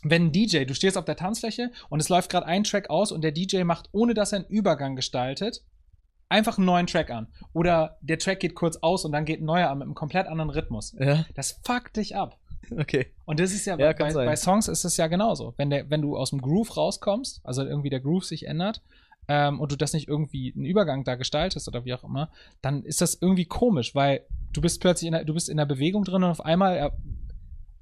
[SPEAKER 2] wenn ein DJ, du stehst auf der Tanzfläche und es läuft gerade ein Track aus und der DJ macht, ohne dass er einen Übergang gestaltet, einfach einen neuen Track an. Oder der Track geht kurz aus und dann geht ein neuer an mit einem komplett anderen Rhythmus.
[SPEAKER 3] Ja,
[SPEAKER 2] Das fuckt dich ab.
[SPEAKER 3] okay.
[SPEAKER 2] Und das ist ja,
[SPEAKER 3] Ja,
[SPEAKER 2] bei, bei Songs ist es ja genauso. Wenn, der, wenn du aus dem Groove rauskommst, also irgendwie der Groove sich ändert, ähm, und du das nicht irgendwie einen Übergang da gestaltest oder wie auch immer, dann ist das irgendwie komisch, weil du bist plötzlich in der, du bist in der Bewegung drin und auf einmal äh,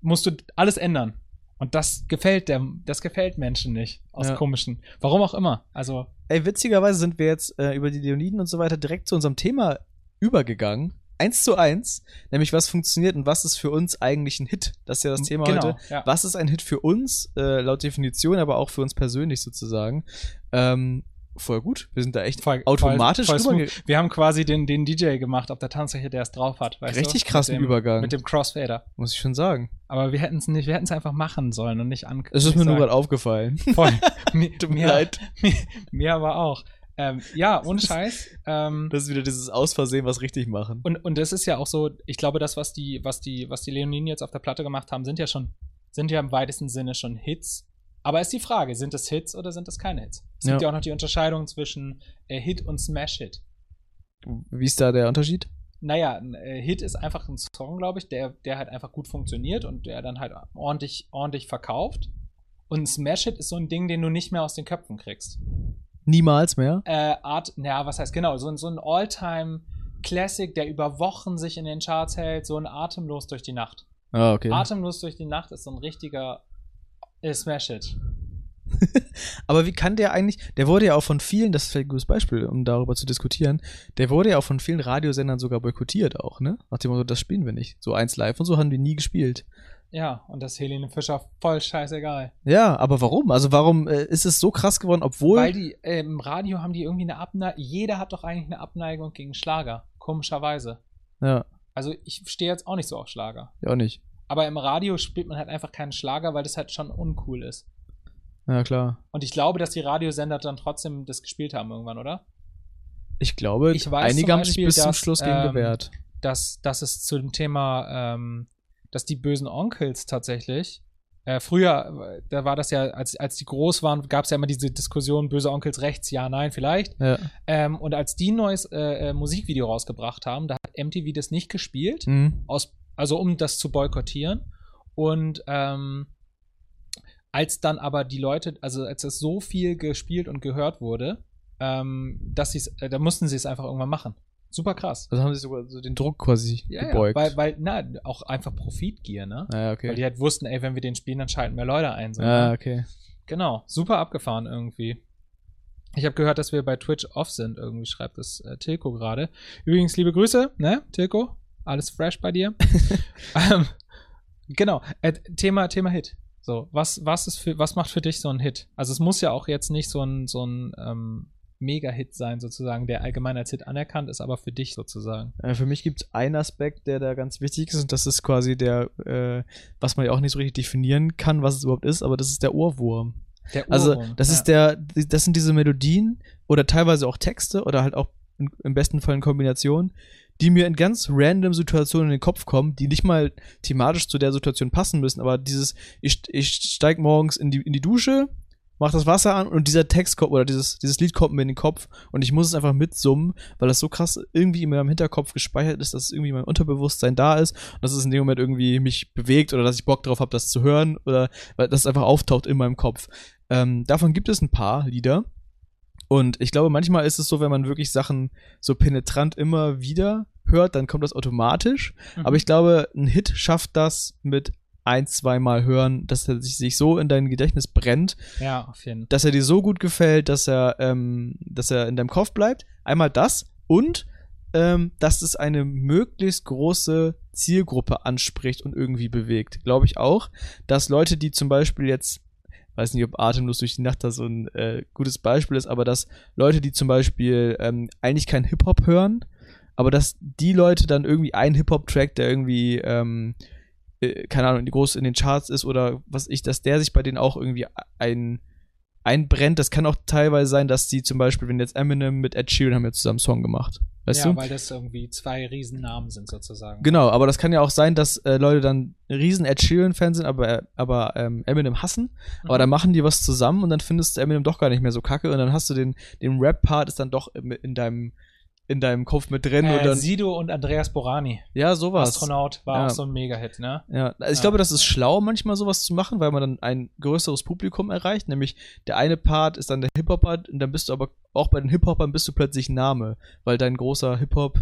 [SPEAKER 2] musst du alles ändern. Und das gefällt der, das gefällt Menschen nicht aus
[SPEAKER 3] Ja.
[SPEAKER 2] komischen. Warum auch immer. Also,
[SPEAKER 3] Ey, witzigerweise sind wir jetzt äh, über die Leoniden und so weiter direkt zu unserem Thema übergegangen. Eins zu eins, nämlich was funktioniert und was ist für uns eigentlich ein Hit? Das ist ja das Thema
[SPEAKER 2] genau,
[SPEAKER 3] heute.
[SPEAKER 2] ja.
[SPEAKER 3] Was ist ein Hit für uns, äh, laut Definition, aber auch für uns persönlich sozusagen? Ähm, voll gut. Wir sind da echt
[SPEAKER 2] Voll-
[SPEAKER 3] automatisch
[SPEAKER 2] voll, voll. Wir haben quasi den, den DJ gemacht auf der Tanzfläche, der es drauf hat.
[SPEAKER 3] Richtig
[SPEAKER 2] du?
[SPEAKER 3] krassen
[SPEAKER 2] mit dem,
[SPEAKER 3] Übergang.
[SPEAKER 2] Mit dem Crossfader.
[SPEAKER 3] muss ich schon sagen.
[SPEAKER 2] Aber wir hätten es nicht, wir hätten es einfach machen sollen und nicht an.
[SPEAKER 3] Es ist mir nur
[SPEAKER 2] sagen.
[SPEAKER 3] gerade aufgefallen.
[SPEAKER 2] Voll. mir,
[SPEAKER 3] Tut mir
[SPEAKER 2] mir,
[SPEAKER 3] leid.
[SPEAKER 2] Mir, mir aber auch. Ähm, ja, ohne Scheiß. Ähm,
[SPEAKER 3] Das ist wieder dieses Ausversehen, was richtig machen.
[SPEAKER 2] und, und das ist ja auch so, ich glaube, das, was die, was die, was die Leoninen jetzt auf der Platte gemacht haben, sind ja schon, sind ja im weitesten Sinne schon Hits. Aber ist die Frage, sind es Hits oder sind es keine Hits? Es gibt
[SPEAKER 3] Ja.
[SPEAKER 2] ja auch noch die Unterscheidung zwischen äh, Hit und Smash-Hit.
[SPEAKER 3] Wie ist da der Unterschied?
[SPEAKER 2] Naja, ein äh, Hit ist einfach ein Song, glaube ich, der, der halt einfach gut funktioniert und der dann halt ordentlich, ordentlich verkauft. Und ein Smash-Hit ist so ein Ding, den du nicht mehr aus den Köpfen kriegst.
[SPEAKER 3] Niemals mehr?
[SPEAKER 2] Äh, Art, naja, was heißt genau, so, ein- so ein All-Time-Classic, der über Wochen sich in den Charts hält, so ein Atemlos durch die Nacht.
[SPEAKER 3] Ah, okay.
[SPEAKER 2] Atemlos durch die Nacht ist so ein richtiger äh, Smash-Hit.
[SPEAKER 3] Aber wie kann der eigentlich, der wurde ja auch von vielen, das ist vielleicht ein gutes Beispiel, um darüber zu diskutieren, der wurde ja auch von vielen Radiosendern sogar boykottiert auch, ne? Nach dem Motto, das spielen wir nicht. So eins live und so haben die nie gespielt.
[SPEAKER 2] Ja, und das Helene Fischer voll scheißegal.
[SPEAKER 3] Ja, aber warum? Also warum äh, ist es so krass geworden, obwohl.
[SPEAKER 2] Weil die, äh, im Radio haben die irgendwie eine Abneigung, jeder hat doch eigentlich eine Abneigung gegen Schlager, komischerweise.
[SPEAKER 3] ja,
[SPEAKER 2] Also ich stehe jetzt auch nicht so auf Schlager.
[SPEAKER 3] ja auch nicht.
[SPEAKER 2] Aber im Radio spielt man halt einfach keinen Schlager, weil das halt schon uncool ist.
[SPEAKER 3] Ja, klar.
[SPEAKER 2] Und ich glaube, dass die Radiosender dann trotzdem das gespielt haben irgendwann, oder?
[SPEAKER 3] Ich glaube,
[SPEAKER 2] Ich weiß
[SPEAKER 3] einige
[SPEAKER 2] zum
[SPEAKER 3] haben sich bis zum
[SPEAKER 2] dass,
[SPEAKER 3] Schluss gegen
[SPEAKER 2] ähm,
[SPEAKER 3] gewehrt.
[SPEAKER 2] Dass, dass es zu dem Thema, ähm, dass die bösen Onkels tatsächlich, äh, früher, äh, da war das ja, als, als die groß waren, gab es ja immer diese Diskussion, böse Onkels rechts, ja, nein, vielleicht.
[SPEAKER 3] Ja.
[SPEAKER 2] Ähm, und als die ein neues äh, äh, Musikvideo rausgebracht haben, da hat MTV das nicht gespielt,
[SPEAKER 3] Mhm.
[SPEAKER 2] aus, also um das zu boykottieren. Und ähm, als dann aber die Leute, also als es so viel gespielt und gehört wurde, ähm, dass sie äh, da mussten sie es einfach irgendwann machen. Super krass.
[SPEAKER 3] Also haben sie sogar so den Druck quasi
[SPEAKER 2] Ja, ja,
[SPEAKER 3] gebeugt.
[SPEAKER 2] weil, weil, na, auch einfach Profitgier, ne?
[SPEAKER 3] ja, okay.
[SPEAKER 2] Weil die halt wussten, ey, wenn wir den spielen, dann schalten mehr Leute ein. So,
[SPEAKER 3] ja,
[SPEAKER 2] ne?
[SPEAKER 3] okay.
[SPEAKER 2] Genau, super abgefahren irgendwie. Ich habe gehört, dass wir bei Twitch off sind, irgendwie schreibt es äh, Tilko gerade. Übrigens, liebe Grüße, ne, Tilko? Alles fresh bei dir. ähm, genau, äh, Thema, Thema Hit. So, was, was ist für, was macht für dich so ein Hit? Also es muss ja auch jetzt nicht so ein, so ein ähm, Mega-Hit sein, sozusagen, der allgemein als Hit anerkannt ist, aber für dich sozusagen.
[SPEAKER 3] Äh, für mich gibt es einen Aspekt, der da ganz wichtig ist, und das ist quasi der, äh, was man ja auch nicht so richtig definieren kann, was es überhaupt ist, aber das ist der Ohrwurm.
[SPEAKER 2] Der
[SPEAKER 3] Also,
[SPEAKER 2] Ohrwurm,
[SPEAKER 3] das
[SPEAKER 2] ja.
[SPEAKER 3] ist der, das sind diese Melodien oder teilweise auch Texte oder halt auch in, im besten Fall in Kombination, die mir in ganz random Situationen in den Kopf kommen, die nicht mal thematisch zu der Situation passen müssen, aber dieses, ich, ich steig morgens in die, in die Dusche, mach das Wasser an und dieser Text kommt oder dieses, dieses Lied kommt mir in den Kopf und ich muss es einfach mitsummen, weil das so krass irgendwie in meinem Hinterkopf gespeichert ist, dass irgendwie mein Unterbewusstsein da ist und dass es in dem Moment irgendwie mich bewegt oder dass ich Bock drauf habe, das zu hören oder weil das einfach auftaucht in meinem Kopf. Ähm, davon gibt es ein paar Lieder. Und ich glaube, manchmal ist es so, wenn man wirklich Sachen so penetrant immer wieder hört, dann kommt das automatisch.
[SPEAKER 2] Mhm.
[SPEAKER 3] Aber ich glaube, ein Hit schafft das mit ein, zweimal hören, dass er sich, so in dein Gedächtnis brennt,
[SPEAKER 2] ja, auf jeden Fall.
[SPEAKER 3] dass er dir so gut gefällt, dass er, ähm, dass er in deinem Kopf bleibt. Einmal das und ähm, dass es eine möglichst große Zielgruppe anspricht und irgendwie bewegt. Glaube ich auch, dass Leute, die zum Beispiel jetzt, weiß nicht, ob Atemlos durch die Nacht da so ein äh, gutes Beispiel ist, aber dass Leute, die zum Beispiel ähm, eigentlich kein Hip-Hop hören, aber dass die Leute dann irgendwie einen Hip-Hop-Track, der irgendwie, ähm, äh, keine Ahnung, groß in den Charts ist oder was ich, dass der sich bei denen auch irgendwie ein, einbrennt. Das kann auch teilweise sein, dass die zum Beispiel, wenn jetzt Eminem mit Ed Sheeran haben jetzt zusammen einen Song gemacht. Weißt
[SPEAKER 2] ja,
[SPEAKER 3] du?
[SPEAKER 2] weil das irgendwie zwei Riesennamen sind sozusagen.
[SPEAKER 3] Genau, aber das kann ja auch sein, dass äh, Leute dann riesen Ed Sheeran-Fan sind, aber, aber ähm, Eminem hassen. Aber
[SPEAKER 2] Mhm.
[SPEAKER 3] dann machen die was zusammen und dann findest du Eminem doch gar nicht mehr so kacke und dann hast du den, den Rap-Part ist dann doch in, in deinem in deinem Kopf mit drin und
[SPEAKER 2] Äh,
[SPEAKER 3] dann
[SPEAKER 2] Sido und Andreas Borani.
[SPEAKER 3] ja sowas.
[SPEAKER 2] Astronaut war
[SPEAKER 3] Ja.
[SPEAKER 2] auch so ein Mega-Hit, ne?
[SPEAKER 3] Ja, also ich
[SPEAKER 2] Ja.
[SPEAKER 3] glaube, das ist schlau, manchmal sowas zu machen, weil man dann ein größeres Publikum erreicht. Nämlich der eine Part ist dann der Hip-Hopper und dann bist du aber auch bei den Hip-Hopern bist du plötzlich ein Name, weil dein großer Hip-Hop,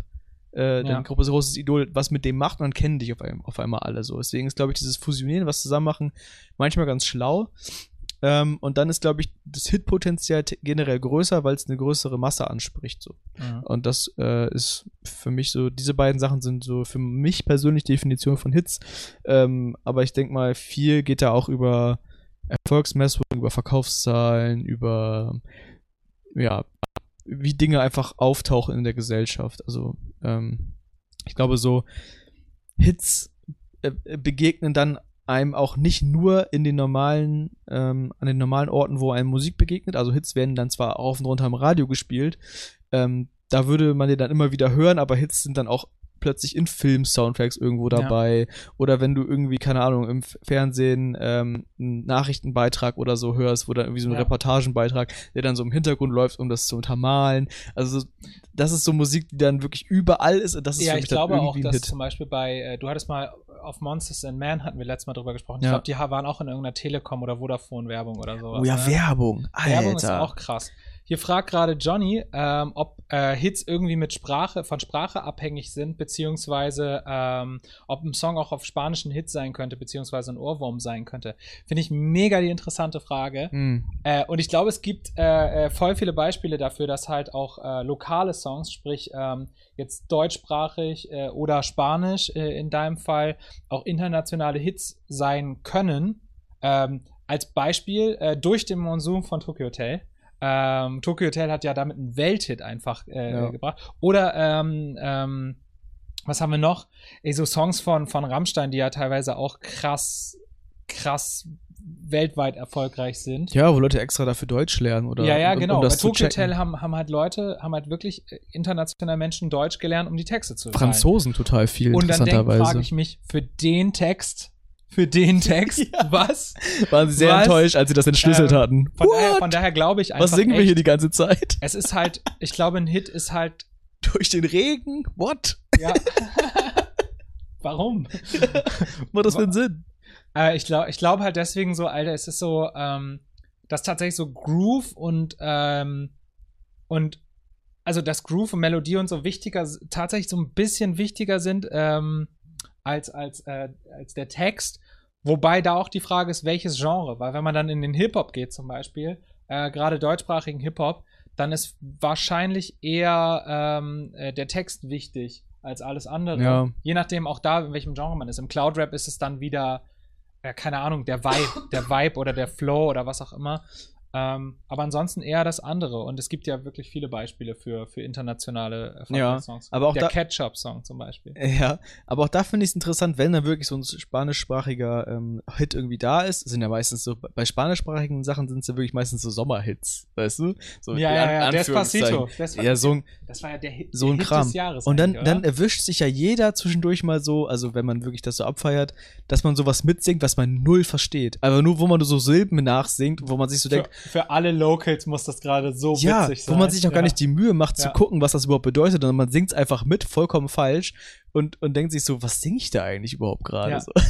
[SPEAKER 3] äh, dein
[SPEAKER 2] Ja.
[SPEAKER 3] großes, großes Idol was mit dem macht und dann kennen dich auf, einem, auf einmal alle so. Deswegen ist, glaube ich, dieses Fusionieren, was zusammen machen, manchmal ganz schlau. Ähm, und dann ist, glaube ich, das Hitpotenzial generell größer, weil es eine größere Masse anspricht. So.
[SPEAKER 2] Mhm.
[SPEAKER 3] Und das äh, ist für mich so, diese beiden Sachen sind so für mich persönlich Definition von Hits. Ähm, aber ich denke mal, viel geht da auch über Erfolgsmessung, über Verkaufszahlen, über ja, wie Dinge einfach auftauchen in der Gesellschaft. Also ähm, ich glaube so, Hits äh, begegnen dann einem auch nicht nur in den normalen, ähm, an den normalen Orten, wo einem Musik begegnet. Also Hits werden dann zwar auf und runter im Radio gespielt, ähm, da würde man die dann immer wieder hören, aber Hits sind dann auch plötzlich in Film-Soundtracks irgendwo
[SPEAKER 2] Ja.
[SPEAKER 3] dabei. Oder wenn du irgendwie, keine Ahnung, im Fernsehen ähm, einen Nachrichtenbeitrag oder so hörst, wo dann irgendwie so ein
[SPEAKER 2] Ja.
[SPEAKER 3] Reportagenbeitrag, der dann so im Hintergrund läuft, um das zu untermalen. Also das ist so Musik, die dann wirklich überall ist und das ist
[SPEAKER 2] Ja,
[SPEAKER 3] für
[SPEAKER 2] ich glaube auch, dass
[SPEAKER 3] Hit.
[SPEAKER 2] zum Beispiel bei, äh, du hattest mal auf Monsters and Man hatten wir letztes Mal drüber gesprochen. Ich
[SPEAKER 3] Ja.
[SPEAKER 2] glaube, die waren auch in irgendeiner Telekom oder Vodafone-Werbung oder sowas.
[SPEAKER 3] Oh ja,
[SPEAKER 2] ne?
[SPEAKER 3] Werbung. Alter.
[SPEAKER 2] Werbung ist auch krass. Hier fragt gerade Johnny, ähm, ob äh, Hits irgendwie mit Sprache, von Sprache abhängig sind, beziehungsweise ähm, ob ein Song auch auf spanischen Hit sein könnte, beziehungsweise ein Ohrwurm sein könnte. Finde ich mega die interessante Frage.
[SPEAKER 3] Hm.
[SPEAKER 2] Äh, und ich glaube, es gibt äh, äh, voll viele Beispiele dafür, dass halt auch äh, lokale Songs, sprich ähm, jetzt deutschsprachig äh, oder spanisch in deinem Fall, auch internationale Hits sein können. Ähm, als Beispiel durch den Monsun von Tokyo Hotel. Ähm, Tokyo Hotel hat ja damit einen Welthit einfach äh,
[SPEAKER 3] Ja.
[SPEAKER 2] gebracht. Oder ähm, ähm, was haben wir noch? Ey, so Songs von, von Rammstein, die ja teilweise auch krass, krass weltweit erfolgreich sind.
[SPEAKER 3] Ja, wo Leute extra dafür Deutsch lernen oder
[SPEAKER 2] Ja, ja,
[SPEAKER 3] um,
[SPEAKER 2] genau.
[SPEAKER 3] um das
[SPEAKER 2] Bei Tokyo. Hotel haben, haben halt Leute, haben halt wirklich äh, internationale Menschen Deutsch gelernt, um die Texte zu schreiben.
[SPEAKER 3] Franzosen total viel,
[SPEAKER 2] Und dann denk, frage
[SPEAKER 3] interessanterweise.
[SPEAKER 2] ich mich, für den Text, für den Text, was?
[SPEAKER 3] Waren sie sehr
[SPEAKER 2] Was?
[SPEAKER 3] enttäuscht, als sie das entschlüsselt
[SPEAKER 2] Ähm,
[SPEAKER 3] hatten.
[SPEAKER 2] Von daher,
[SPEAKER 3] What?
[SPEAKER 2] von daher glaube ich einfach.
[SPEAKER 3] Was singen wir
[SPEAKER 2] echt,
[SPEAKER 3] hier die ganze Zeit?
[SPEAKER 2] Es ist halt, ich glaube, ein Hit ist halt,
[SPEAKER 3] Durch den Regen? What?
[SPEAKER 2] ja. Warum?
[SPEAKER 3] Was hat das für einen Sinn?
[SPEAKER 2] Äh, ich glaube ich glaube halt deswegen so, Alter, es ist so, ähm, dass tatsächlich so Groove und, ähm, und also dass Groove und Melodie und so wichtiger, tatsächlich so ein bisschen wichtiger sind ähm, als, als, äh, als der Text. Wobei da auch die Frage ist, welches Genre, weil wenn man dann in den Hip-Hop geht zum Beispiel, äh, gerade deutschsprachigen Hip-Hop, dann ist wahrscheinlich eher ähm, äh, der Text wichtig als alles andere.
[SPEAKER 3] Ja.
[SPEAKER 2] Je nachdem auch da, in welchem Genre man ist. Im Cloud-Rap ist es dann wieder, äh, keine Ahnung, der Vibe, der Vibe oder der Flow oder was auch immer. Ähm, aber ansonsten eher das andere. Und es gibt ja wirklich viele Beispiele für, für internationale erfolgreiche Songs.
[SPEAKER 3] aber auch
[SPEAKER 2] der Ketchup-Song zum Beispiel.
[SPEAKER 3] Ja, aber auch da finde ich es interessant, wenn da wirklich so ein spanischsprachiger ähm, Hit irgendwie da ist. Sind ja meistens so, bei spanischsprachigen Sachen sind es ja wirklich meistens so Sommerhits, weißt du? So
[SPEAKER 2] Ja, ja, ja, Despacito. Despacito.
[SPEAKER 3] Ja, so ein,
[SPEAKER 2] Das war ja der Hit,
[SPEAKER 3] so
[SPEAKER 2] der
[SPEAKER 3] ein
[SPEAKER 2] Hit
[SPEAKER 3] Kram.
[SPEAKER 2] des Jahres.
[SPEAKER 3] Und dann, dann erwischt sich ja jeder zwischendurch mal so, also wenn man wirklich das so abfeiert, dass man sowas mitsingt, was man null versteht. Aber nur, wo man so Silben nachsingt, wo man sich so denkt,
[SPEAKER 2] für, alle Locals muss das gerade so
[SPEAKER 3] ja,
[SPEAKER 2] witzig
[SPEAKER 3] wo
[SPEAKER 2] sein.
[SPEAKER 3] man sich auch gar
[SPEAKER 2] Ja.
[SPEAKER 3] nicht die Mühe macht zu
[SPEAKER 2] Ja.
[SPEAKER 3] gucken, was das überhaupt bedeutet, sondern man singt es einfach mit, vollkommen falsch und, und denkt sich so, was singe ich da eigentlich überhaupt gerade?
[SPEAKER 2] Ja.
[SPEAKER 3] So.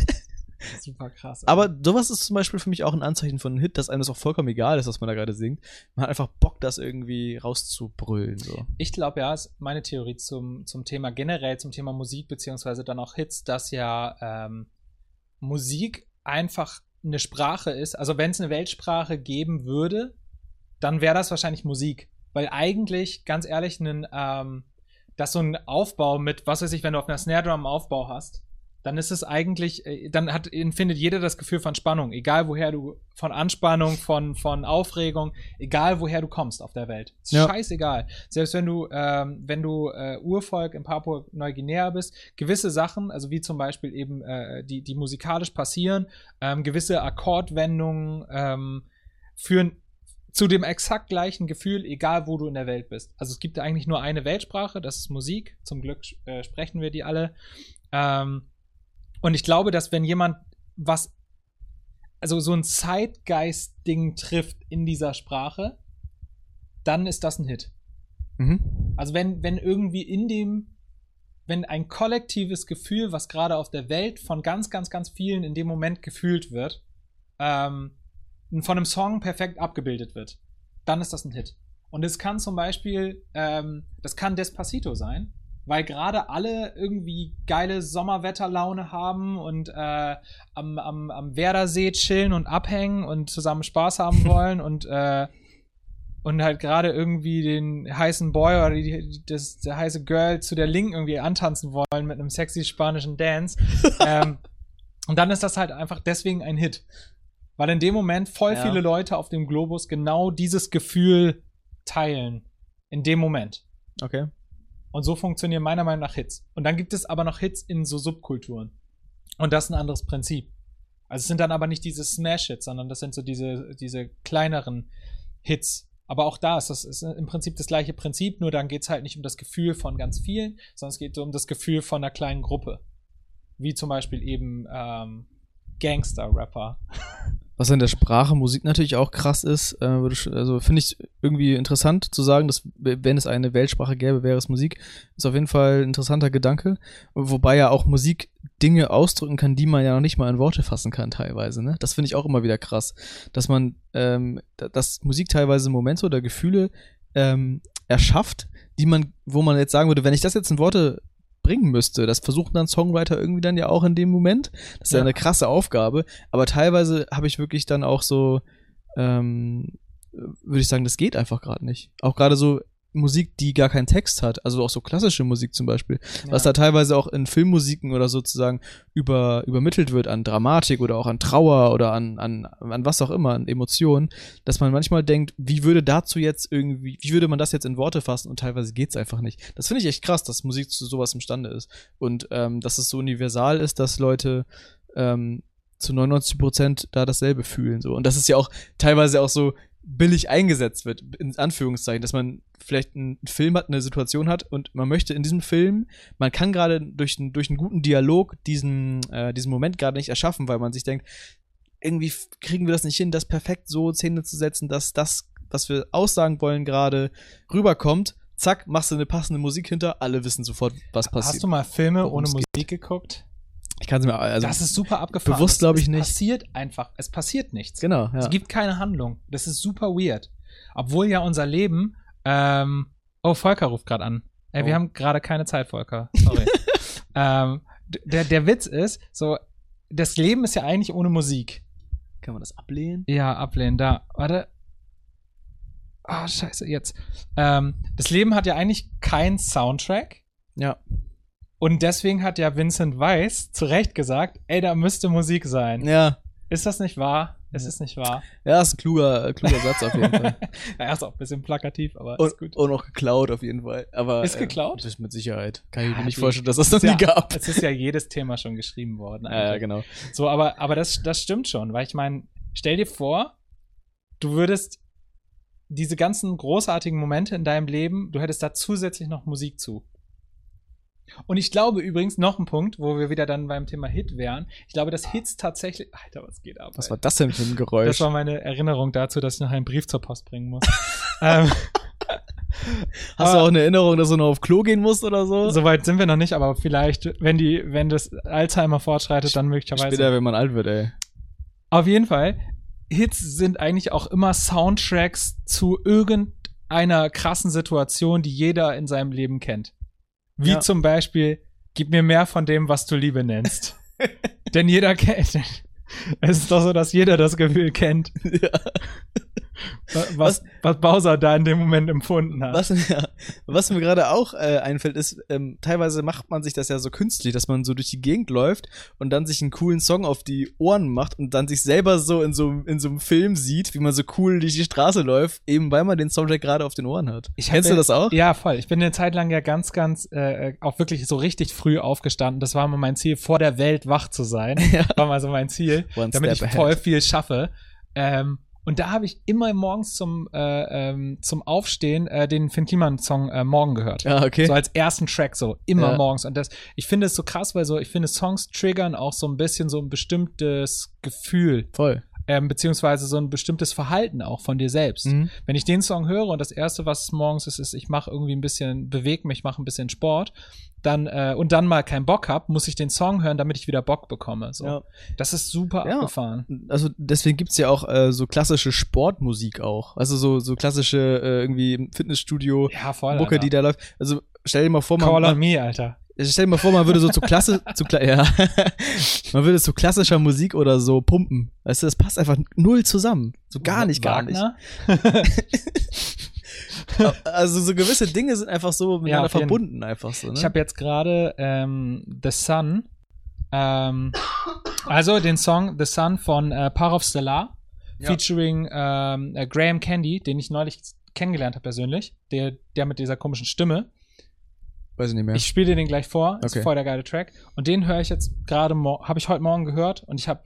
[SPEAKER 2] Super krass.
[SPEAKER 3] Aber sowas ist zum Beispiel für mich auch ein Anzeichen von einem Hit, dass einem das auch vollkommen egal ist, was man da gerade singt. Man hat einfach Bock, das irgendwie rauszubrüllen. So.
[SPEAKER 2] Ich glaube ja, ist meine Theorie zum, zum Thema generell, zum Thema Musik, beziehungsweise dann auch Hits, dass ja ähm, Musik einfach eine Sprache ist. Also wenn es eine Weltsprache geben würde, dann wäre das wahrscheinlich Musik. Weil eigentlich, ganz ehrlich, ein, ähm, dass so ein Aufbau mit, was weiß ich, wenn du auf einer Snare Drum einen Aufbau hast, dann ist es eigentlich, äh, dann hat, empfindet jeder das Gefühl von Spannung, egal woher du, von Anspannung, von, von Aufregung, egal woher du kommst auf der Welt. Ist
[SPEAKER 3] Ja.
[SPEAKER 2] scheißegal. Selbst wenn du, ähm, wenn du äh, Urvolk in Papua-Neuguinea bist, gewisse Sachen, also wie zum Beispiel eben, äh, die, die musikalisch passieren, ähm, gewisse Akkordwendungen ähm, führen zu dem exakt gleichen Gefühl, egal wo du in der Welt bist. Also es gibt eigentlich nur eine Weltsprache, das ist Musik. Zum Glück äh, sprechen wir die alle. Ähm, und ich glaube, dass wenn jemand was, also so ein Zeitgeist-Ding trifft in dieser Sprache, dann ist das ein Hit.
[SPEAKER 3] Mhm.
[SPEAKER 2] Also wenn, wenn irgendwie in dem, wenn ein kollektives Gefühl, was gerade auf der Welt von ganz, ganz, ganz vielen in dem Moment gefühlt wird, ähm, von einem Song perfekt abgebildet wird, dann ist das ein Hit. Und es kann zum Beispiel, ähm, das kann Despacito sein, weil gerade alle irgendwie geile Sommerwetterlaune haben und äh, am, am, am Werdersee chillen und abhängen und zusammen Spaß haben wollen und äh, und halt gerade irgendwie den heißen Boy oder die, das, der heiße Girl zu der Linken irgendwie antanzen wollen mit einem sexy spanischen Dance. ähm, und dann ist das halt einfach deswegen ein Hit. Weil in dem Moment voll
[SPEAKER 3] Ja.
[SPEAKER 2] viele Leute auf dem Globus genau dieses Gefühl teilen. In dem Moment.
[SPEAKER 3] Okay.
[SPEAKER 2] Und so funktionieren meiner Meinung nach Hits. Und dann gibt es aber noch Hits in so Subkulturen. Und das ist ein anderes Prinzip. Also es sind dann aber nicht diese Smash-Hits, sondern das sind so diese, diese kleineren Hits. Aber auch da ist das ist im Prinzip das gleiche Prinzip, nur dann geht es halt nicht um das Gefühl von ganz vielen, sondern es geht um das Gefühl von einer kleinen Gruppe. Wie zum Beispiel eben ähm, Gangster-Rapper.
[SPEAKER 3] Was in der Sprache Musik natürlich auch krass ist, äh, also finde ich irgendwie interessant zu sagen, dass wenn es eine Weltsprache gäbe, wäre es Musik. Ist auf jeden Fall ein interessanter Gedanke. Wobei ja auch Musik Dinge ausdrücken kann, die man ja noch nicht mal in Worte fassen kann teilweise. Ne? Das finde ich auch immer wieder krass, dass man, ähm, da- dass Musik teilweise Momente oder Gefühle ähm, erschafft, die man, wo man jetzt sagen würde, wenn ich das jetzt in Worte bringen müsste, das versuchen dann Songwriter irgendwie dann ja auch in dem Moment. Das ist ja,
[SPEAKER 2] Ja.
[SPEAKER 3] eine krasse Aufgabe. Aber teilweise habe ich wirklich dann auch so, ähm, würde ich sagen, das geht einfach gerade nicht. Auch gerade so Musik, die gar keinen Text hat, also auch so klassische Musik zum Beispiel, was da teilweise auch in Filmmusiken oder sozusagen über, übermittelt wird an Dramatik oder auch an Trauer oder an, an, an was auch immer, an Emotionen, dass man manchmal denkt, wie würde dazu jetzt irgendwie, wie würde man das jetzt in Worte fassen? Und teilweise geht's einfach nicht. Das finde ich echt krass, dass Musik zu sowas imstande ist. Und ähm, dass es so universal ist, dass Leute ähm, zu 99 Prozent da dasselbe fühlen so. Und dass es ja auch teilweise auch so billig eingesetzt wird, in Anführungszeichen, dass man vielleicht einen Film hat, eine Situation hat und man möchte in diesem Film, man kann gerade durch, einen- durch einen guten Dialog diesen, äh, diesen Moment gerade nicht erschaffen, weil man sich denkt, irgendwie kriegen wir das nicht hin, das perfekt so Szene zu setzen, dass das, was wir aussagen wollen, gerade rüberkommt. Zack, machst du eine passende Musik hinter, alle wissen sofort, was passiert.
[SPEAKER 2] Hast du mal Filme ohne Musik geguckt?
[SPEAKER 3] Ich kann es mir, also,
[SPEAKER 2] das ist super abgefahren.
[SPEAKER 3] bewusst
[SPEAKER 2] Es-
[SPEAKER 3] glaub ich
[SPEAKER 2] es
[SPEAKER 3] nicht.
[SPEAKER 2] passiert einfach. Es passiert nichts.
[SPEAKER 3] genau, ja.
[SPEAKER 2] Es gibt keine Handlung. Das ist super weird. Obwohl ja unser Leben. Ähm, oh, Volker ruft gerade an. Ey, wir
[SPEAKER 3] Oh.
[SPEAKER 2] haben gerade keine Zeit, Volker. Sorry. ähm, der, der Witz ist, so, das Leben ist ja eigentlich ohne Musik.
[SPEAKER 3] Kann man das ablehnen?
[SPEAKER 2] Ja, ablehnen, da. Warte. Ah, scheiße, jetzt. Ähm, das Leben hat ja eigentlich keinen Soundtrack.
[SPEAKER 3] Ja.
[SPEAKER 2] Und deswegen hat ja Vincent Weiss zu Recht gesagt, ey, da müsste Musik sein.
[SPEAKER 3] Ja.
[SPEAKER 2] Ist das nicht wahr? Es ist nicht wahr.
[SPEAKER 3] Ja, ist ein kluger, äh, kluger Satz auf jeden Fall.
[SPEAKER 2] Er ist auch ein bisschen plakativ, aber
[SPEAKER 3] Und,
[SPEAKER 2] ist gut.
[SPEAKER 3] und auch geklaut auf jeden Fall. Aber,
[SPEAKER 2] Ist geklaut?
[SPEAKER 3] Äh, das ist mit Sicherheit. Kann ich
[SPEAKER 2] Ja,
[SPEAKER 3] mir nicht
[SPEAKER 2] die-
[SPEAKER 3] vorstellen, dass das noch
[SPEAKER 2] ja,
[SPEAKER 3] nie gab.
[SPEAKER 2] Es ist ja jedes Thema schon geschrieben worden.
[SPEAKER 3] Ja, ja,
[SPEAKER 2] eigentlich.
[SPEAKER 3] genau.
[SPEAKER 2] So, aber, aber das, das stimmt schon, weil ich meine, stell dir vor, du würdest diese ganzen großartigen Momente in deinem Leben, du hättest da zusätzlich noch Musik zu. Und ich glaube übrigens noch ein Punkt, wo wir wieder dann beim Thema Hit wären. Ich glaube, dass Hits tatsächlich. Alter, was geht ab?
[SPEAKER 3] Was
[SPEAKER 2] ey?
[SPEAKER 3] war das denn für ein Geräusch?
[SPEAKER 2] Das war meine Erinnerung dazu, dass ich noch einen Brief zur Post bringen muss. ähm,
[SPEAKER 3] Hast du auch eine Erinnerung, dass du noch auf Klo gehen musst oder so?
[SPEAKER 2] Soweit sind wir noch nicht, aber vielleicht, wenn die, wenn das Alzheimer fortschreitet, dann möglicherweise.
[SPEAKER 3] Später, wenn man alt wird, ey.
[SPEAKER 2] Auf jeden Fall, Hits sind eigentlich auch immer Soundtracks zu irgendeiner krassen Situation, die jeder in seinem Leben kennt. Wie
[SPEAKER 3] Ja.
[SPEAKER 2] zum Beispiel, gib mir mehr von dem, was du Liebe nennst. Denn jeder kennt. Es ist doch so, dass jeder das Gefühl kennt,
[SPEAKER 3] ja.
[SPEAKER 2] Was, was Bowser da in dem Moment empfunden hat.
[SPEAKER 3] Was, ja, was mir gerade auch äh, einfällt, ist, ähm, teilweise macht man sich das ja so künstlich, dass man so durch die Gegend läuft und dann sich einen coolen Song auf die Ohren macht und dann sich selber so in so, in so einem Film sieht, wie man so cool durch die Straße läuft, eben weil man den Soundtrack gerade auf den Ohren hat.
[SPEAKER 2] Ich
[SPEAKER 3] Kennst du das auch?
[SPEAKER 2] Ja, voll. Ich bin eine Zeit lang ja ganz, ganz, äh, auch wirklich so richtig früh aufgestanden. Das war mal mein Ziel, vor der Welt wach zu sein.
[SPEAKER 3] Ja.
[SPEAKER 2] War mal so mein Ziel,
[SPEAKER 3] One
[SPEAKER 2] damit ich
[SPEAKER 3] ahead.
[SPEAKER 2] voll viel schaffe. Ähm, und da habe ich immer morgens zum, äh, ähm, zum Aufstehen äh, den Finn Kliman-Song äh, Morgen gehört.
[SPEAKER 3] Ja, okay.
[SPEAKER 2] So als ersten Track, so immer
[SPEAKER 3] Ja.
[SPEAKER 2] morgens. Und das, ich finde es so krass, weil so, ich finde, Songs triggern auch so ein bisschen so ein bestimmtes Gefühl,
[SPEAKER 3] Voll.
[SPEAKER 2] ähm, beziehungsweise so ein bestimmtes Verhalten auch von dir selbst
[SPEAKER 3] Mhm.
[SPEAKER 2] wenn ich den Song höre und das erste, was morgens ist, ist, ich mache irgendwie ein bisschen, bewege mich, mache ein bisschen Sport, dann äh, und dann mal keinen Bock hab, muss ich den Song hören, damit ich wieder Bock bekomme. So.
[SPEAKER 3] Ja.
[SPEAKER 2] Das ist super
[SPEAKER 3] Ja.
[SPEAKER 2] abgefahren.
[SPEAKER 3] Also deswegen gibt's ja auch äh, so klassische Sportmusik auch. Also so, so klassische äh, irgendwie im Fitnessstudio
[SPEAKER 2] Ja, voll.
[SPEAKER 3] Mucke, die da läuft. Also stell dir mal vor, man,
[SPEAKER 2] Call on me, Alter.
[SPEAKER 3] stell dir mal vor, man würde so zu Klasse, zu Kla ja, man würde zu klassischer Musik oder so pumpen. Weißt du, das passt einfach null zusammen. So gar nicht, gar nicht. Also so gewisse Dinge sind einfach so miteinander
[SPEAKER 2] jeden-
[SPEAKER 3] verbunden, einfach so. Ne?
[SPEAKER 2] Ich habe jetzt gerade ähm, The Sun, ähm, also den Song The Sun von äh, Parov Stellar,
[SPEAKER 3] Ja.
[SPEAKER 2] featuring ähm, äh, Graham Candy, den ich neulich kennengelernt habe persönlich, der, der mit dieser komischen Stimme.
[SPEAKER 3] Weiß ich nicht mehr.
[SPEAKER 2] Ich spiele dir den gleich vor. Ist
[SPEAKER 3] Okay.
[SPEAKER 2] voll der geile Track. Und den höre ich jetzt gerade, habe ich heute Morgen gehört und ich habe,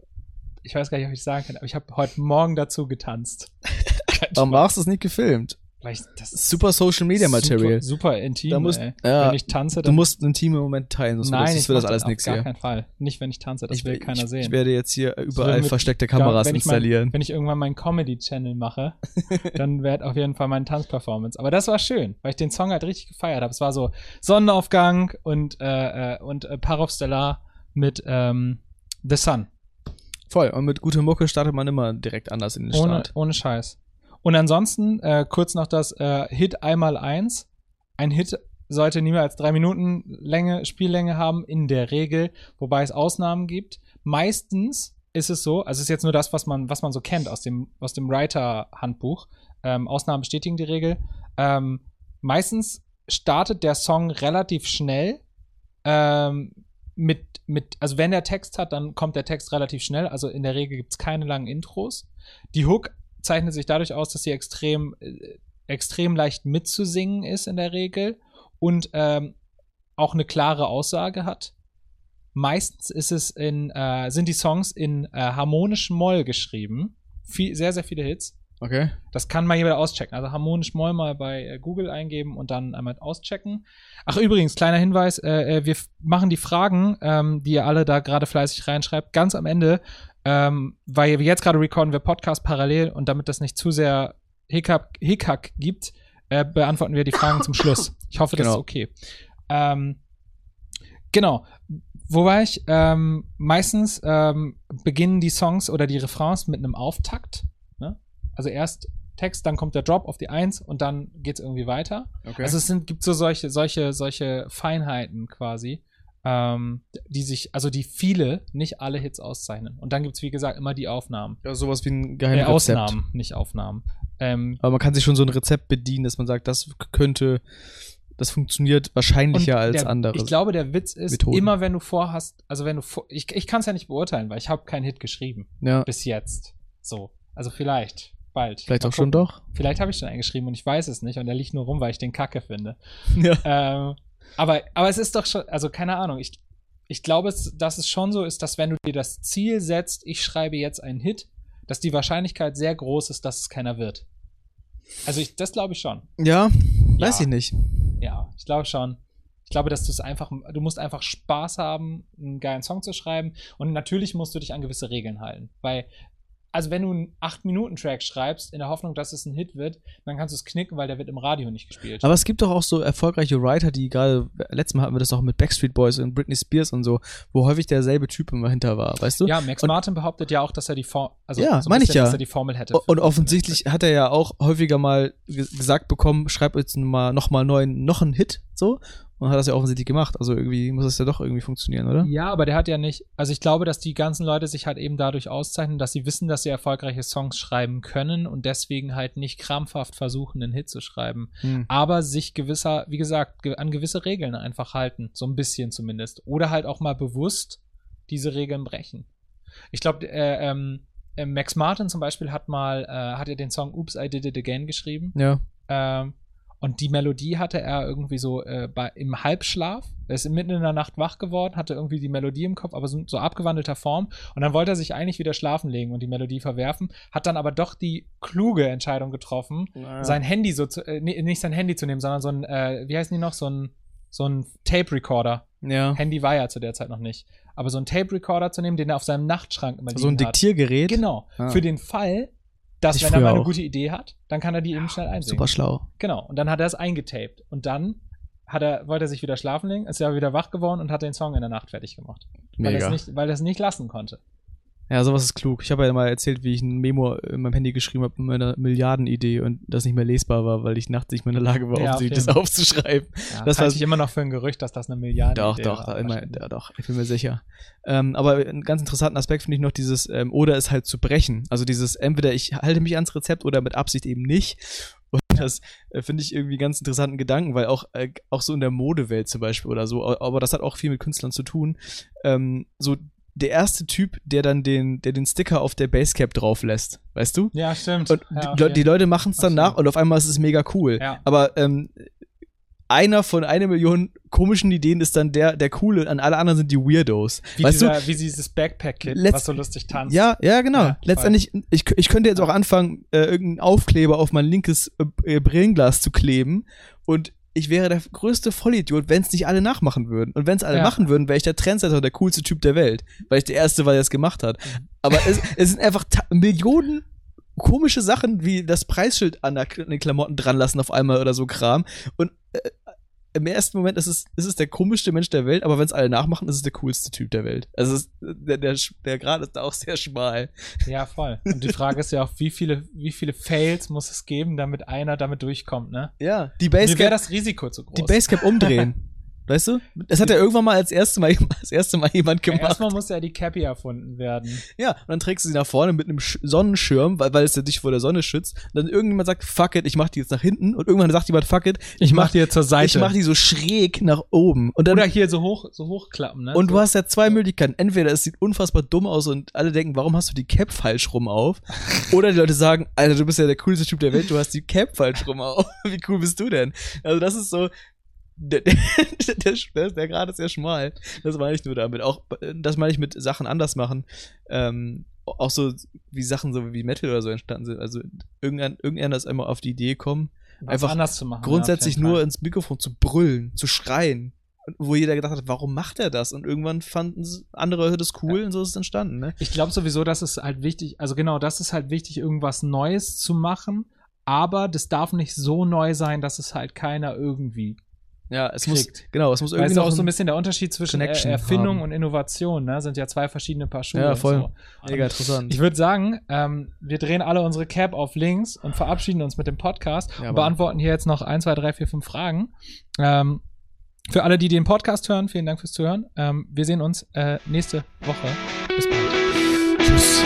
[SPEAKER 2] ich weiß gar nicht, ob ich sagen kann, aber ich habe heute Morgen dazu getanzt.
[SPEAKER 3] Warum hast du es nicht gefilmt?
[SPEAKER 2] Vielleicht das ist
[SPEAKER 3] Super Social Media Material.
[SPEAKER 2] Super, super intim,
[SPEAKER 3] Da musst-
[SPEAKER 2] ey.
[SPEAKER 3] ja,
[SPEAKER 2] wenn ich tanze,
[SPEAKER 3] Du
[SPEAKER 2] dann
[SPEAKER 3] musst intime Moment teilen, sonst
[SPEAKER 2] Nein,
[SPEAKER 3] wird das, wird das alles
[SPEAKER 2] auf
[SPEAKER 3] nichts
[SPEAKER 2] gar
[SPEAKER 3] hier.
[SPEAKER 2] keinen Fall. Nicht, wenn ich tanze, das
[SPEAKER 3] Ich,
[SPEAKER 2] will keiner
[SPEAKER 3] ich,
[SPEAKER 2] sehen.
[SPEAKER 3] ich werde jetzt hier überall
[SPEAKER 2] mit-
[SPEAKER 3] versteckte Kameras
[SPEAKER 2] wenn ich mein-
[SPEAKER 3] installieren.
[SPEAKER 2] wenn ich irgendwann meinen Comedy-Channel mache, dann wird auf jeden Fall meine Tanzperformance. Aber das war schön, weil ich den Song halt richtig gefeiert habe. Es war so Sonnenaufgang und, äh, äh, und äh, Parov Stellar mit ähm, The Sun.
[SPEAKER 3] Voll. Und mit guter Mucke startet man immer direkt anders in den
[SPEAKER 2] Ohne,
[SPEAKER 3] Start.
[SPEAKER 2] ohne Scheiß. Und ansonsten äh, kurz noch das äh, Hit einmal eins. Ein Hit sollte nie mehr als drei Minuten Länge, Spiellänge haben, in der Regel, wobei es Ausnahmen gibt. Meistens ist es so, also ist jetzt nur das, was man, was man so kennt aus dem, aus dem Writer-Handbuch. Ähm, Ausnahmen bestätigen die Regel. Ähm, meistens startet der Song relativ schnell. Ähm, mit, mit, also wenn der Text hat, dann kommt der Text relativ schnell. Also in der Regel gibt es keine langen Intros. Die Hook zeichnet sich dadurch aus, dass sie extrem, äh, extrem leicht mitzusingen ist in der Regel und ähm, auch eine klare Aussage hat. Meistens ist es in, äh, sind die Songs in äh, harmonischem Moll geschrieben. Viel, sehr, sehr viele Hits.
[SPEAKER 3] Okay.
[SPEAKER 2] Das kann mal jeder auschecken. Also harmonisch Moll mal bei äh, Google eingeben und dann einmal auschecken. Ach, übrigens, kleiner Hinweis, äh, äh, wir machen die Fragen, ähm, die ihr alle da gerade fleißig reinschreibt, ganz am Ende, ähm, weil wir jetzt gerade recorden wir Podcast parallel und damit das nicht zu sehr Hickhack, Hickhack gibt, äh, beantworten wir die Fragen zum Schluss. Ich hoffe, das
[SPEAKER 3] Genau.
[SPEAKER 2] ist okay. Ähm, genau. Wo war ich? Ähm, meistens ähm, beginnen die Songs oder die Refrains mit einem Auftakt. Ne? Also erst Text, dann kommt der Drop auf die Eins und dann geht's irgendwie weiter.
[SPEAKER 3] Okay.
[SPEAKER 2] Also es sind, gibt so solche, solche, solche Feinheiten quasi, ähm, die sich, also die viele, nicht alle Hits auszeichnen. Und dann gibt's wie gesagt, immer die Aufnahmen.
[SPEAKER 3] ja, sowas wie ein
[SPEAKER 2] Äh,
[SPEAKER 3] Geheimrezept.
[SPEAKER 2] Ausnahmen, nicht Aufnahmen. Ähm,
[SPEAKER 3] Aber man kann sich schon so ein Rezept bedienen, dass man sagt, das könnte, das funktioniert wahrscheinlicher als
[SPEAKER 2] der,
[SPEAKER 3] andere.
[SPEAKER 2] Ich glaube, der Witz ist,
[SPEAKER 3] Methoden.
[SPEAKER 2] immer wenn du vorhast, also wenn du vor, ich, ich kann es ja nicht beurteilen, weil ich habe keinen Hit geschrieben
[SPEAKER 3] ja,
[SPEAKER 2] bis jetzt. So, also vielleicht bald.
[SPEAKER 3] vielleicht
[SPEAKER 2] Mal
[SPEAKER 3] auch schon doch.
[SPEAKER 2] Vielleicht habe ich schon einen geschrieben und ich weiß es nicht und der liegt nur rum, weil ich den Kacke finde.
[SPEAKER 3] Ja.
[SPEAKER 2] ähm, aber, aber es ist doch schon, also keine Ahnung, ich, ich glaube, es, dass es schon so ist, dass wenn du dir das Ziel setzt, ich schreibe jetzt einen Hit, dass die Wahrscheinlichkeit sehr groß ist, dass es keiner wird. Also ich, das glaube ich schon.
[SPEAKER 3] Ja, weiß
[SPEAKER 2] Ja.
[SPEAKER 3] ich nicht.
[SPEAKER 2] Ja, ich glaube schon. Ich glaube, dass du es einfach, du musst einfach Spaß haben, einen geilen Song zu schreiben. Und natürlich musst du dich an gewisse Regeln halten. Weil, also wenn du einen 8-Minuten-Track schreibst, in der Hoffnung, dass es ein Hit wird, dann kannst du es knicken, weil der wird im Radio nicht gespielt.
[SPEAKER 3] Aber es gibt doch auch so erfolgreiche Writer, die gerade, letztes Mal hatten wir das auch mit Backstreet Boys und Britney Spears und so, wo häufig derselbe Typ immer hinter war, weißt du?
[SPEAKER 2] ja, Max
[SPEAKER 3] und-
[SPEAKER 2] Martin behauptet ja auch, dass er die Formel, also
[SPEAKER 3] Ja,
[SPEAKER 2] so ein
[SPEAKER 3] meine ich ja.
[SPEAKER 2] dass er die Formel hätte.
[SPEAKER 3] Und offensichtlich hat er ja auch häufiger mal ge- gesagt bekommen, schreib jetzt mal noch mal neuen, noch einen Hit, so. Und hat das ja offensichtlich gemacht. Also irgendwie muss das ja doch irgendwie funktionieren, oder?
[SPEAKER 2] Ja, aber der hat ja nicht, also ich glaube, dass die ganzen Leute sich halt eben dadurch auszeichnen, dass sie wissen, dass sie erfolgreiche Songs schreiben können und deswegen halt nicht krampfhaft versuchen, einen Hit zu schreiben.
[SPEAKER 3] Hm.
[SPEAKER 2] aber sich gewisser, wie gesagt, ge an gewisse Regeln einfach halten, so ein bisschen zumindest. Oder halt auch mal bewusst diese Regeln brechen. Ich glaube, äh, ähm, äh, Max Martin zum Beispiel hat mal, äh, hat ja den Song Oops, I Did It Again geschrieben.
[SPEAKER 3] Ja.
[SPEAKER 2] Ähm, und die Melodie hatte er irgendwie so äh, bei, im Halbschlaf. Er ist mitten in der Nacht wach geworden, hatte irgendwie die Melodie im Kopf, aber so, so abgewandelter Form. Und dann wollte er sich eigentlich wieder schlafen legen und die Melodie verwerfen, hat dann aber doch die kluge Entscheidung getroffen, sein Handy so zu, äh, nicht sein Handy zu nehmen, sondern so ein, äh, wie heißen die noch, so ein, so ein Tape-Recorder.
[SPEAKER 3] Ja.
[SPEAKER 2] Handy war ja zu der Zeit noch nicht. Aber so ein Tape-Recorder zu nehmen, den er auf seinem Nachtschrank immer
[SPEAKER 3] So ein
[SPEAKER 2] hat.
[SPEAKER 3] Diktiergerät.
[SPEAKER 2] Genau.
[SPEAKER 3] Ah.
[SPEAKER 2] Für den Fall, dass
[SPEAKER 3] Ich
[SPEAKER 2] wenn er mal eine
[SPEAKER 3] auch.
[SPEAKER 2] gute Idee hat, dann kann er die eben schnell einsingen.
[SPEAKER 3] Super schlau.
[SPEAKER 2] Genau. Und dann hat er es eingetaped. Und dann hat er, wollte er sich wieder schlafen legen, ist ja wieder wach geworden und hat den Song in der Nacht fertig gemacht. Weil er es nicht, weil er es nicht lassen konnte.
[SPEAKER 3] Ja, sowas ist klug. Ich habe ja mal erzählt, wie ich ein Memo in meinem Handy geschrieben habe mit meiner Milliardenidee und das nicht mehr lesbar war, weil ich nachts nicht mehr in der Lage war,
[SPEAKER 2] Ja, auf
[SPEAKER 3] das aufzuschreiben.
[SPEAKER 2] Ja,
[SPEAKER 3] das
[SPEAKER 2] halte ich immer noch für ein Gerücht, dass das eine Milliarde
[SPEAKER 3] Doch, doch,
[SPEAKER 2] war,
[SPEAKER 3] immer, ja, doch, ich bin mir sicher. Ähm, aber einen ganz interessanten Aspekt finde ich noch dieses, ähm, oder es halt zu brechen. Also dieses, entweder ich halte mich ans Rezept oder mit Absicht eben nicht. Und das äh, finde ich irgendwie ganz interessanten Gedanken, weil auch, äh, auch so in der Modewelt zum Beispiel oder so, aber das hat auch viel mit Künstlern zu tun. Ähm, so der erste Typ, der dann den, der den Sticker auf der Basecap drauf lässt, weißt du?
[SPEAKER 2] Ja, stimmt.
[SPEAKER 3] Und
[SPEAKER 2] ja,
[SPEAKER 3] die,
[SPEAKER 2] okay.
[SPEAKER 3] die Leute machen es dann nach und auf einmal ist es mega cool.
[SPEAKER 2] Ja.
[SPEAKER 3] Aber ähm, einer von einer Million komischen Ideen ist dann der, der coole, an alle anderen sind die Weirdos.
[SPEAKER 2] Wie,
[SPEAKER 3] weißt
[SPEAKER 2] dieser, wie dieses Backpack-Kit, was so lustig
[SPEAKER 3] du?
[SPEAKER 2] tanzt.
[SPEAKER 3] Ja, ja, genau.
[SPEAKER 2] Ja.
[SPEAKER 3] Letztendlich, ich, ich könnte jetzt auch anfangen, äh, irgendeinen Aufkleber auf mein linkes äh, Brillenglas zu kleben und ich wäre der größte Vollidiot, wenn es nicht alle nachmachen würden. Und wenn es alle
[SPEAKER 2] Ja.
[SPEAKER 3] machen würden, wäre ich der Trendsetter und der coolste Typ der Welt. Weil ich der Erste war, der es gemacht hat.
[SPEAKER 2] Mhm.
[SPEAKER 3] Aber es, es sind einfach Millionen komische Sachen, wie das Preisschild an, der, an den Klamotten dran lassen auf einmal oder so Kram. Und äh, im ersten Moment ist es, ist es der komischste Mensch der Welt, aber wenn es alle nachmachen, ist es der coolste Typ der Welt. Also es, der, der, der Grad ist da auch sehr schmal.
[SPEAKER 2] Ja, voll. Und die Frage ist ja auch, wie viele, wie viele Fails muss es geben, damit einer damit durchkommt, ne?
[SPEAKER 3] Ja, die
[SPEAKER 2] Mir wäre
[SPEAKER 3] Basecap,
[SPEAKER 2] das Risiko zu groß.
[SPEAKER 3] die Basecap umdrehen. weißt du? Das hat ja irgendwann mal als erste Mal, als erste Mal jemand
[SPEAKER 2] ja,
[SPEAKER 3] gemacht.
[SPEAKER 2] erstmal muss ja die Cappy erfunden werden.
[SPEAKER 3] Ja, und dann trägst du sie nach vorne mit einem Sch Sonnenschirm, weil, weil es ja dich vor der Sonne schützt. Und dann irgendjemand sagt, fuck it, ich mach die jetzt nach hinten. Und irgendwann sagt jemand, fuck it,
[SPEAKER 2] Ich mach die jetzt zur Seite.
[SPEAKER 3] ich mach die so schräg nach oben. Und dann,
[SPEAKER 2] Oder hier so hoch, so hochklappen, ne?
[SPEAKER 3] und
[SPEAKER 2] so.
[SPEAKER 3] du hast ja zwei Möglichkeiten. Entweder es sieht unfassbar dumm aus und alle denken, warum hast du die Cap falsch rum auf? Oder die Leute sagen, Alter, du bist ja der coolste Typ der Welt, du hast die Cap falsch rum auf. Wie cool bist du denn? Also das ist so, der, der, der, der, Grad ist sehr schmal. Das meine ich nur damit. Auch, das meine ich mit Sachen anders machen. Ähm, auch so, wie Sachen so wie Metal oder so entstanden sind. Also irgendein, irgendeiner ist einmal auf die Idee gekommen,
[SPEAKER 2] Was
[SPEAKER 3] einfach
[SPEAKER 2] anders zu machen.
[SPEAKER 3] grundsätzlich
[SPEAKER 2] ja,
[SPEAKER 3] nur ins Mikrofon zu brüllen, zu schreien. Wo jeder gedacht hat, warum macht er das? Und irgendwann fanden andere Leute das cool und so ist es entstanden, ne?
[SPEAKER 2] Ich glaube sowieso, dass es halt wichtig, also genau, das ist halt wichtig, irgendwas Neues zu machen, aber das darf nicht so neu sein, dass es halt keiner irgendwie.
[SPEAKER 3] Ja, es
[SPEAKER 2] Kriegt.
[SPEAKER 3] muss, genau, es muss irgendwie noch
[SPEAKER 2] auch so ein bisschen der Unterschied zwischen er Erfindung
[SPEAKER 3] haben.
[SPEAKER 2] und Innovation, ne? Sind ja zwei verschiedene Paar Schuhe.
[SPEAKER 3] Ja, voll.
[SPEAKER 2] So.
[SPEAKER 3] mega interessant.
[SPEAKER 2] Ich würde sagen, ähm, wir drehen alle unsere Cap auf links und verabschieden uns mit dem Podcast
[SPEAKER 3] Ja,
[SPEAKER 2] und beantworten hier jetzt noch ein, zwei, drei, vier, fünf Fragen. Ähm, für alle, die den Podcast hören, vielen Dank fürs Zuhören. Ähm, wir sehen uns äh, nächste Woche. Bis bald.
[SPEAKER 3] Tschüss.